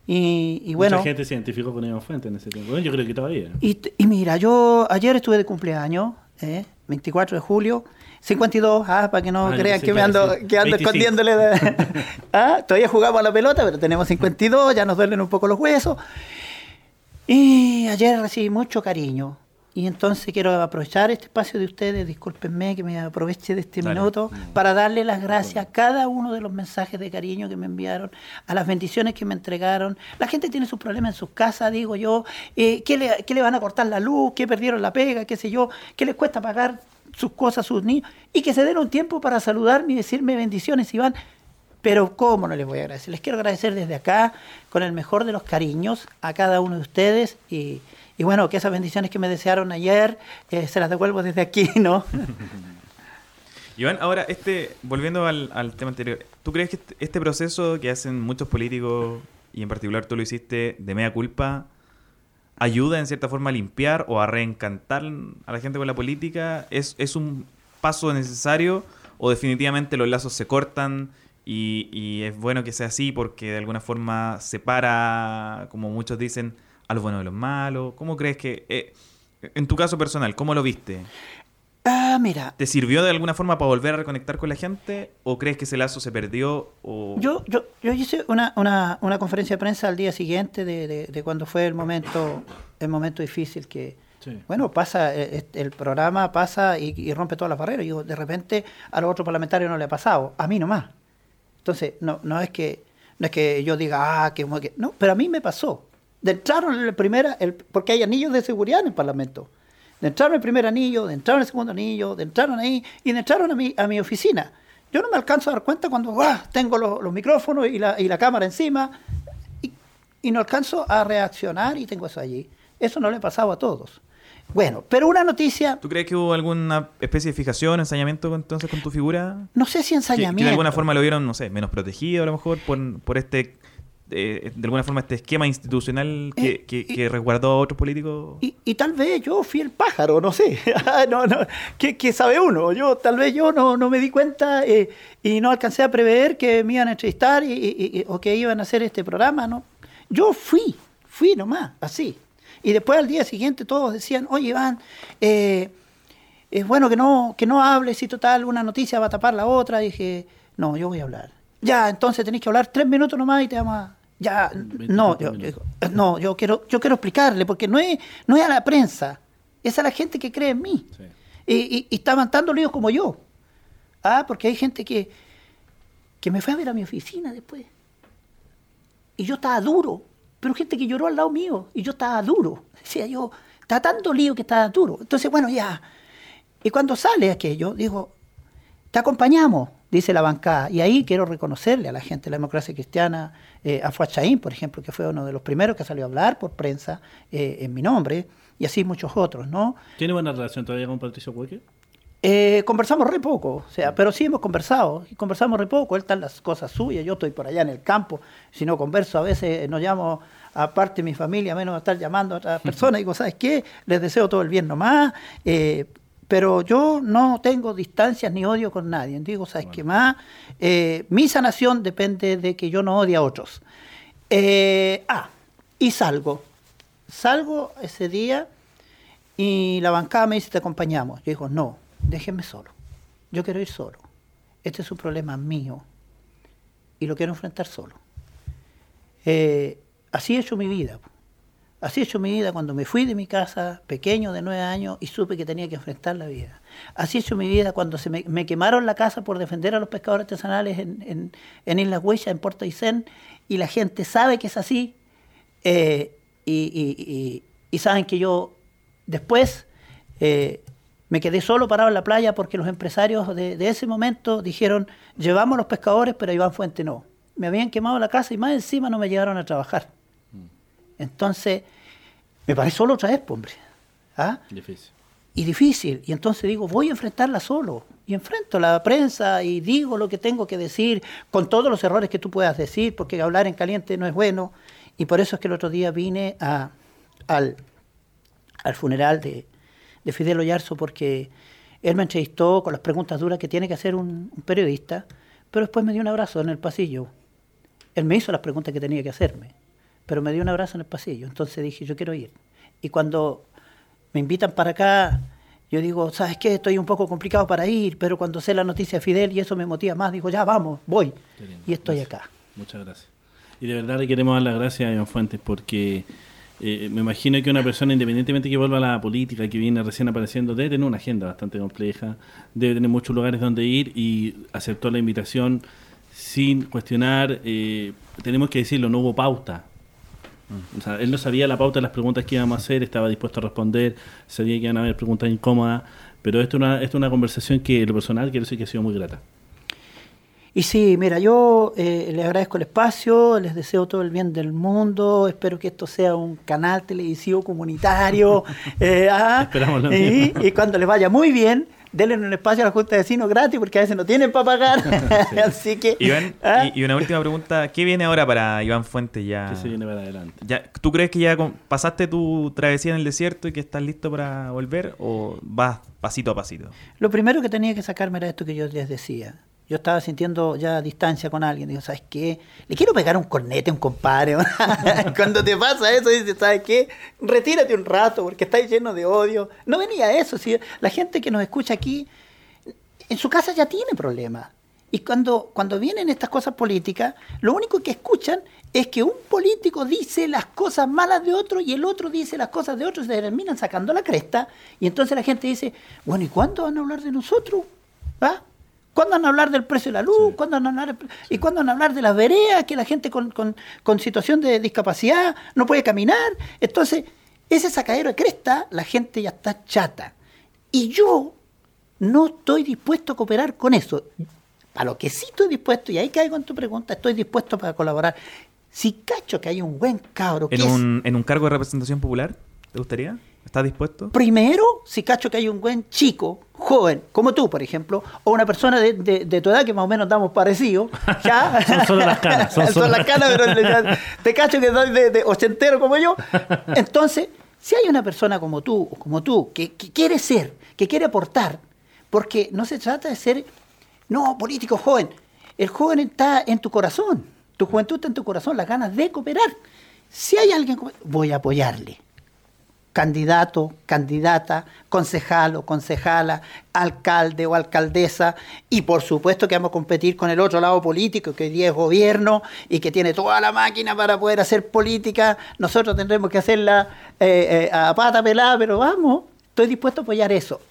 [SPEAKER 5] Y, y bueno,
[SPEAKER 2] Mucha gente se identificó con Iván Fuentes en ese tiempo. Bueno, yo creo que todavía.
[SPEAKER 5] y, y mira, yo ayer estuve de cumpleaños, ¿eh? 24 de julio, 52, ah, para que no
[SPEAKER 2] Ah,
[SPEAKER 5] crean que
[SPEAKER 2] que
[SPEAKER 5] me ando,
[SPEAKER 2] decir
[SPEAKER 5] que ando
[SPEAKER 2] 25.
[SPEAKER 5] escondiéndole. de- [LAUGHS] ah, todavía jugamos a la pelota, pero tenemos 52, ya nos duelen un poco los huesos. Y ayer recibí mucho cariño. Y entonces quiero aprovechar este espacio de ustedes, discúlpenme que me aproveche de este
[SPEAKER 3] Dale.
[SPEAKER 5] minuto, para darle las gracias a cada uno de los mensajes de cariño que me enviaron, a las bendiciones que me entregaron. La gente tiene sus problemas en sus casas, digo yo, eh, ¿qué, le, qué le van a cortar la luz? ¿Qué perdieron la pega? ¿Qué sé yo? ¿Qué les cuesta pagar sus cosas, sus niños? Y que se den un tiempo para saludarme y decirme bendiciones, Iván. Pero ¿cómo no les voy a agradecer? Les quiero agradecer desde acá, con el mejor de los cariños, a cada uno de ustedes. Y, y bueno, que esas bendiciones que me desearon ayer, eh, se las devuelvo desde aquí, ¿no? [LAUGHS]
[SPEAKER 3] Iván, ahora, este, volviendo al, al tema anterior, ¿tú crees que este, este proceso que hacen muchos políticos, y en particular tú lo hiciste, de mea culpa, ayuda en cierta forma a limpiar o a reencantar a la gente con la política? ¿Es, es un paso necesario o definitivamente los lazos se cortan y, y es bueno que sea así porque de alguna forma separa, como muchos dicen, a los buenos de los malos? ¿Cómo crees que, eh, en tu caso personal, cómo lo viste?
[SPEAKER 5] Ah, mira,
[SPEAKER 3] ¿Te sirvió de alguna forma para volver a reconectar con la gente? ¿O crees que ese lazo se perdió? O...
[SPEAKER 5] yo, yo, yo hice una, una, una conferencia de prensa al día siguiente de, de- de cuando fue el momento, el momento difícil que,
[SPEAKER 2] Sí.
[SPEAKER 5] bueno, pasa, eh, este, el programa pasa y, y rompe todas las barreras. Y digo, de repente a los otros parlamentarios no le ha pasado, a mí nomás. Entonces, no, no es que no es que yo diga, ah, que, no, pero a mí me pasó. De entrar en la primera, el- porque hay anillos de seguridad en el Parlamento. De entrar en el primer anillo, de entrar en el segundo anillo, de entraron ahí y de entraron a mi, a mi oficina. Yo no me alcanzo a dar cuenta cuando ¡guau! tengo los, los micrófonos y la, y la cámara encima y, y no alcanzo a reaccionar y tengo eso allí. Eso no le ha pasado a todos. Bueno, pero una noticia,
[SPEAKER 3] ¿Tú crees que hubo alguna especie de fijación, ensañamiento entonces con tu figura?
[SPEAKER 5] no sé si ensañamiento.
[SPEAKER 3] que de alguna forma lo vieron, no sé, menos protegido a lo mejor por, por este, eh, de alguna forma este esquema institucional que,
[SPEAKER 5] Eh,
[SPEAKER 3] que-
[SPEAKER 5] y-
[SPEAKER 3] que resguardó a otros políticos.
[SPEAKER 5] Y, y tal vez yo fui el pájaro, no sé. [LAUGHS] Ah, no, no. ¿Qué, qué sabe uno? Yo tal vez yo no, no me di cuenta eh, y no alcancé a prever que me iban a entrevistar y, y- y- o que iban a hacer este programa, ¿no? Yo fui, fui nomás, así. Y después al día siguiente todos decían, oye Iván, eh, es bueno que no, que no hables y total una noticia va a tapar la otra. dije, no, yo voy a hablar. Ya, entonces tenéis que hablar tres minutos nomás y te vamos a... Ya, no, yo, yo- no, yo quiero, yo quiero explicarle, porque no es, no es a la prensa, es a la gente que cree en mí.
[SPEAKER 2] Sí.
[SPEAKER 5] Y, y, y estaban tanto líos como yo. Ah, porque hay gente que, que me fue a ver a mi oficina después. Y yo estaba duro, pero gente que lloró al lado mío, y yo estaba duro. Decía yo, está tanto lío que estaba duro. Entonces, bueno, ya. Y cuando sale aquello, digo, te acompañamos, dice la bancada. Y ahí quiero reconocerle a la gente de la democracia cristiana, eh, a Fuachaín, por ejemplo, que fue uno de los primeros que salió a hablar por prensa eh, en mi nombre, y así muchos otros, ¿no?
[SPEAKER 2] ¿Tiene buena relación todavía con Patricio Cueque?
[SPEAKER 5] Eh, conversamos re poco, o sea, pero sí hemos conversado, y conversamos re poco, él está en las cosas suyas, yo estoy por allá en el campo, si no converso, a veces no llamo aparte de mi familia, menos estar llamando a otras personas, digo, ¿sabes qué? Les deseo todo el bien nomás, eh, pero yo no tengo distancias ni odio con nadie, digo, ¿sabes qué más? Eh, mi sanación depende de que yo no odie a otros. Eh, ah, y salgo, salgo ese día y la bancada me dice, te acompañamos. Yo digo, no, déjenme solo. Yo quiero ir solo. Este es un problema mío y lo quiero enfrentar solo. Eh, así he hecho mi vida. Así he hecho mi vida cuando me fui de mi casa, pequeño de nueve años, y supe que tenía que enfrentar la vida. Así he hecho mi vida cuando se me, quemaron la casa por defender a los pescadores artesanales en, en, en Islas Huellas, en Puerto Aysén, y la gente sabe que es así, eh, y, y- y- y saben que yo después eh, me quedé solo parado en la playa porque los empresarios de, de ese momento dijeron, llevamos a los pescadores, pero a Iván Fuente no. Me habían quemado la casa y más encima no me llevaron a trabajar. Entonces, me paré solo otra vez, hombre. ¿Ah?
[SPEAKER 2] Difícil.
[SPEAKER 5] y difícil. Y entonces digo, voy a enfrentarla solo. Y enfrento la prensa y digo lo que tengo que decir, con todos los errores que tú puedas decir, porque hablar en caliente no es bueno. Y por eso es que el otro día vine a, al, al funeral de, de Fidel Oyarzo, porque él me entrevistó con las preguntas duras que tiene que hacer un, un periodista, pero después me dio un abrazo en el pasillo. Él me hizo las preguntas que tenía que hacerme, pero me dio un abrazo en el pasillo. Entonces dije, yo quiero ir. Y cuando me invitan para acá, yo digo, ¿sabes qué? Estoy un poco complicado para ir, pero cuando sé la noticia de Fidel y eso me motiva más, digo, ya vamos, voy. Y estoy
[SPEAKER 2] Gracias.
[SPEAKER 5] acá.
[SPEAKER 2] Muchas gracias. Y de verdad le queremos dar las gracias a Iván Fuentes porque eh, me imagino que una persona, independientemente que vuelva a la política, que viene recién apareciendo, debe tener una agenda bastante compleja, debe tener muchos lugares donde ir y aceptó la invitación sin cuestionar. eh, tenemos que decirlo, no hubo pauta. O sea, él no sabía la pauta de las preguntas que íbamos a hacer, estaba dispuesto a responder, sabía que iban a haber preguntas incómodas, pero esto es una, esto es una conversación que lo personal quiero decir que ha sido muy grata.
[SPEAKER 5] Y sí, mira, yo eh, les agradezco el espacio, les deseo todo el bien del mundo, espero que esto sea un canal televisivo comunitario. [LAUGHS] eh, ah,
[SPEAKER 2] Esperamos lo
[SPEAKER 5] y,
[SPEAKER 2] mismo.
[SPEAKER 5] y cuando les vaya muy bien, denle un espacio a la Junta de Vecinos gratis, porque a veces no tienen para pagar. [LAUGHS] [LAUGHS] Así que...
[SPEAKER 3] Iván,
[SPEAKER 5] ah,
[SPEAKER 3] y, y una última pregunta. ¿Qué viene ahora para Iván Fuentes ya?
[SPEAKER 2] Que se viene para adelante.
[SPEAKER 3] ya ¿Tú crees que ya con- pasaste tu travesía en el desierto y que estás listo para volver o vas pasito a pasito?
[SPEAKER 5] Lo primero que tenía que sacarme era esto que yo les decía. Yo estaba sintiendo ya distancia con alguien. Digo, ¿sabes qué? Le quiero pegar un cornete a un compadre. [LAUGHS] Cuando te pasa eso, dices, ¿sabes qué? Retírate un rato porque estás lleno de odio. No venía eso. Si la gente que nos escucha aquí, en su casa ya tiene problemas. Y cuando, cuando vienen estas cosas políticas, lo único que escuchan es que un político dice las cosas malas de otro y el otro dice las cosas de otro se terminan sacando la cresta. Y entonces la gente dice, bueno, ¿y cuándo van a hablar de nosotros? ¿Ah? ¿Cuándo van a hablar del precio de la luz? ¿Cuándo van a hablar, ¿Y cuándo van a hablar de las veredas? Que la gente con, con- con situación de discapacidad no puede caminar. Entonces, ese sacadero de cresta, la gente ya está chata. Y yo no estoy dispuesto a cooperar con eso. A lo que sí estoy dispuesto, y ahí caigo en tu pregunta, estoy dispuesto para colaborar. Si cacho que hay un buen cabro que
[SPEAKER 3] ¿En
[SPEAKER 5] es-
[SPEAKER 3] un, ¿En un cargo de representación popular? ¿Te gustaría? ¿Estás dispuesto?
[SPEAKER 5] Primero, si cacho que hay un buen chico, joven, como tú, por ejemplo, o una persona de, de- de tu edad que más o menos estamos parecidos, [LAUGHS] ¿ya?
[SPEAKER 2] Son solo las canas, son [LAUGHS] solo-
[SPEAKER 5] las canas, pero ya te cacho que soy de, de ochentero como yo. [LAUGHS] Entonces, si hay una persona como tú, o como tú, que, que quiere ser, que quiere aportar, porque no se trata de ser, no, político joven. El joven está en tu corazón, tu juventud está en tu corazón, las ganas de cooperar. Si hay alguien, como- voy a apoyarle candidato, candidata, concejal o concejala, alcalde o alcaldesa, y por supuesto que vamos a competir con el otro lado político, que hoy día es gobierno y que tiene toda la máquina para poder hacer política. Nosotros tendremos que hacerla eh, eh, a pata pelada, pero vamos, estoy dispuesto a apoyar eso.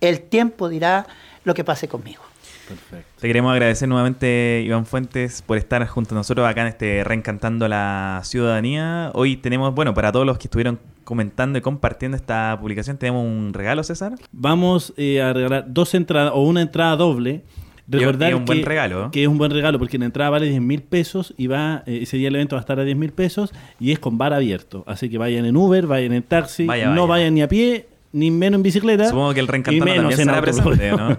[SPEAKER 5] El tiempo dirá lo que pase conmigo.
[SPEAKER 2] Perfecto.
[SPEAKER 3] Te queremos agradecer nuevamente, Iván Fuentes, por estar junto a nosotros acá en este Reencantando la Ciudadanía. Hoy tenemos, bueno, para todos los que estuvieron comentando y compartiendo esta publicación, tenemos un regalo, César.
[SPEAKER 2] Vamos eh, a regalar dos entradas o una entrada doble. Recordar
[SPEAKER 3] y un buen regalo, ¿eh?
[SPEAKER 2] Que es un buen regalo porque la entrada vale 10 mil pesos y va eh, ese día el evento va a estar a 10 mil pesos y es con bar abierto. Así que vayan en Uber, vayan en taxi,
[SPEAKER 3] Vaya,
[SPEAKER 2] no
[SPEAKER 3] vaya.
[SPEAKER 2] vayan ni a pie, ni menos en bicicleta.
[SPEAKER 3] Supongo que el
[SPEAKER 2] menos
[SPEAKER 3] también será presente, ¿no?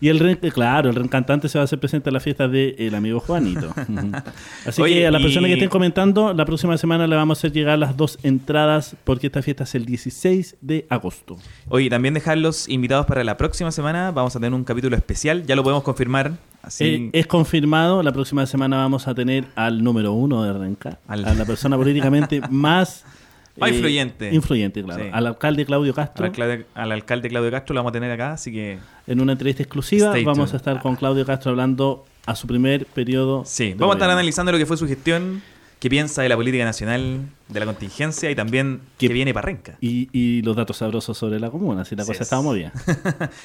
[SPEAKER 2] Y el re- claro, el reencantante se va a hacer presente a la fiesta del amigo Juanito. [LAUGHS] Así
[SPEAKER 3] Oye,
[SPEAKER 2] que a las
[SPEAKER 3] y-
[SPEAKER 2] personas que estén comentando, la próxima semana le vamos a hacer llegar las dos entradas porque esta fiesta es el 16 de agosto.
[SPEAKER 3] Oye, también dejarlos invitados para la próxima semana. Vamos a tener un capítulo especial, ya lo podemos confirmar. Así,
[SPEAKER 2] Eh, es confirmado, la próxima semana vamos a tener al número uno de Renca,
[SPEAKER 3] Al-
[SPEAKER 2] a la persona políticamente [LAUGHS] más...
[SPEAKER 3] Más
[SPEAKER 2] eh,
[SPEAKER 3] influyente.
[SPEAKER 2] Influyente, claro.
[SPEAKER 3] Sí.
[SPEAKER 2] Al alcalde Claudio
[SPEAKER 3] al,
[SPEAKER 2] Castro,
[SPEAKER 3] alcalde, al alcalde Claudio Castro lo vamos a tener acá, así que
[SPEAKER 2] en una entrevista exclusiva, vamos
[SPEAKER 3] tuned.
[SPEAKER 2] a estar con Claudio Castro hablando a su primer periodo.
[SPEAKER 3] sí. Vamos a estar analizando lo que fue su gestión qué piensa de la política nacional, de la contingencia y también qué viene para Renca.
[SPEAKER 2] Y, y los datos sabrosos sobre la comuna, si la cosa
[SPEAKER 3] es.
[SPEAKER 2] estaba [LAUGHS] movida.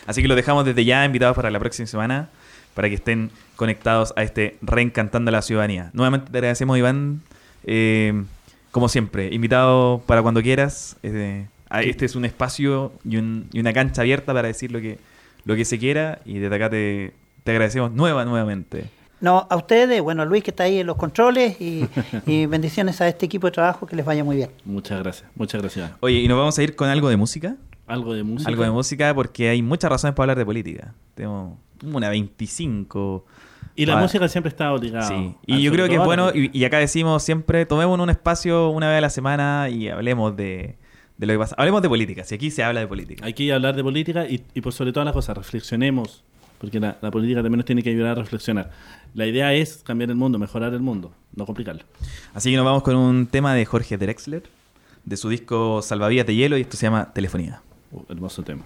[SPEAKER 3] Así que los dejamos desde ya invitados para la próxima semana para que estén conectados a este Reencantando a la Ciudadanía. Nuevamente te agradecemos, Iván. eh, como siempre, invitado para cuando quieras. eh, a- este es un espacio y, un- y una cancha abierta para decir lo que, lo que se quiera y desde acá te, te agradecemos nueva, nuevamente.
[SPEAKER 5] No, a ustedes, bueno, a Luis que está ahí en los controles y, y [LAUGHS] bendiciones a este equipo de trabajo, que les vaya muy bien.
[SPEAKER 2] Muchas gracias, muchas gracias.
[SPEAKER 3] Oye, ¿y nos vamos a ir con algo de música?
[SPEAKER 2] Algo de música.
[SPEAKER 3] Algo de música porque hay muchas razones para hablar de política. Tenemos una 25.
[SPEAKER 2] Y la
[SPEAKER 3] Ah,
[SPEAKER 2] música siempre está obligada.
[SPEAKER 3] Sí, y yo creo que es bueno, y, y acá decimos siempre, tomemos un espacio una vez a la semana y hablemos de, de lo que pasa. Hablemos de política, si aquí se habla de política.
[SPEAKER 2] Hay que hablar de política y, y por sobre todas las cosas, reflexionemos, porque la, la política también nos tiene que ayudar a reflexionar. La idea es cambiar el mundo, mejorar el mundo, no complicarlo.
[SPEAKER 3] Así que nos vamos con un tema de Jorge Drexler, de su disco Salvavidas de Hielo, y esto se llama Telefonía.
[SPEAKER 2] Uh, hermoso tema.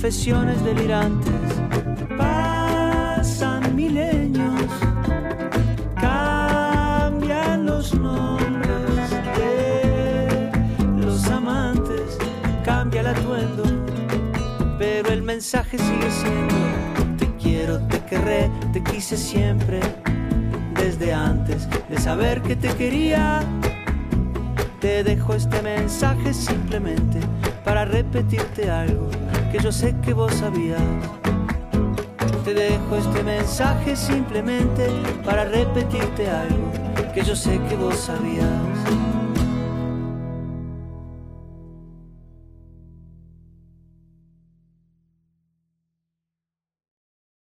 [SPEAKER 6] confesiones delirantes. Pasan milenios, cambian los nombres de los amantes, cambia el atuendo, pero el mensaje sigue siendo: Te quiero, te querré, te quise siempre, desde antes de saber que te quería. Te dejo este mensaje simplemente para repetirte algo que yo sé que vos sabías. Te dejo este mensaje simplemente para repetirte algo que yo sé que vos sabías.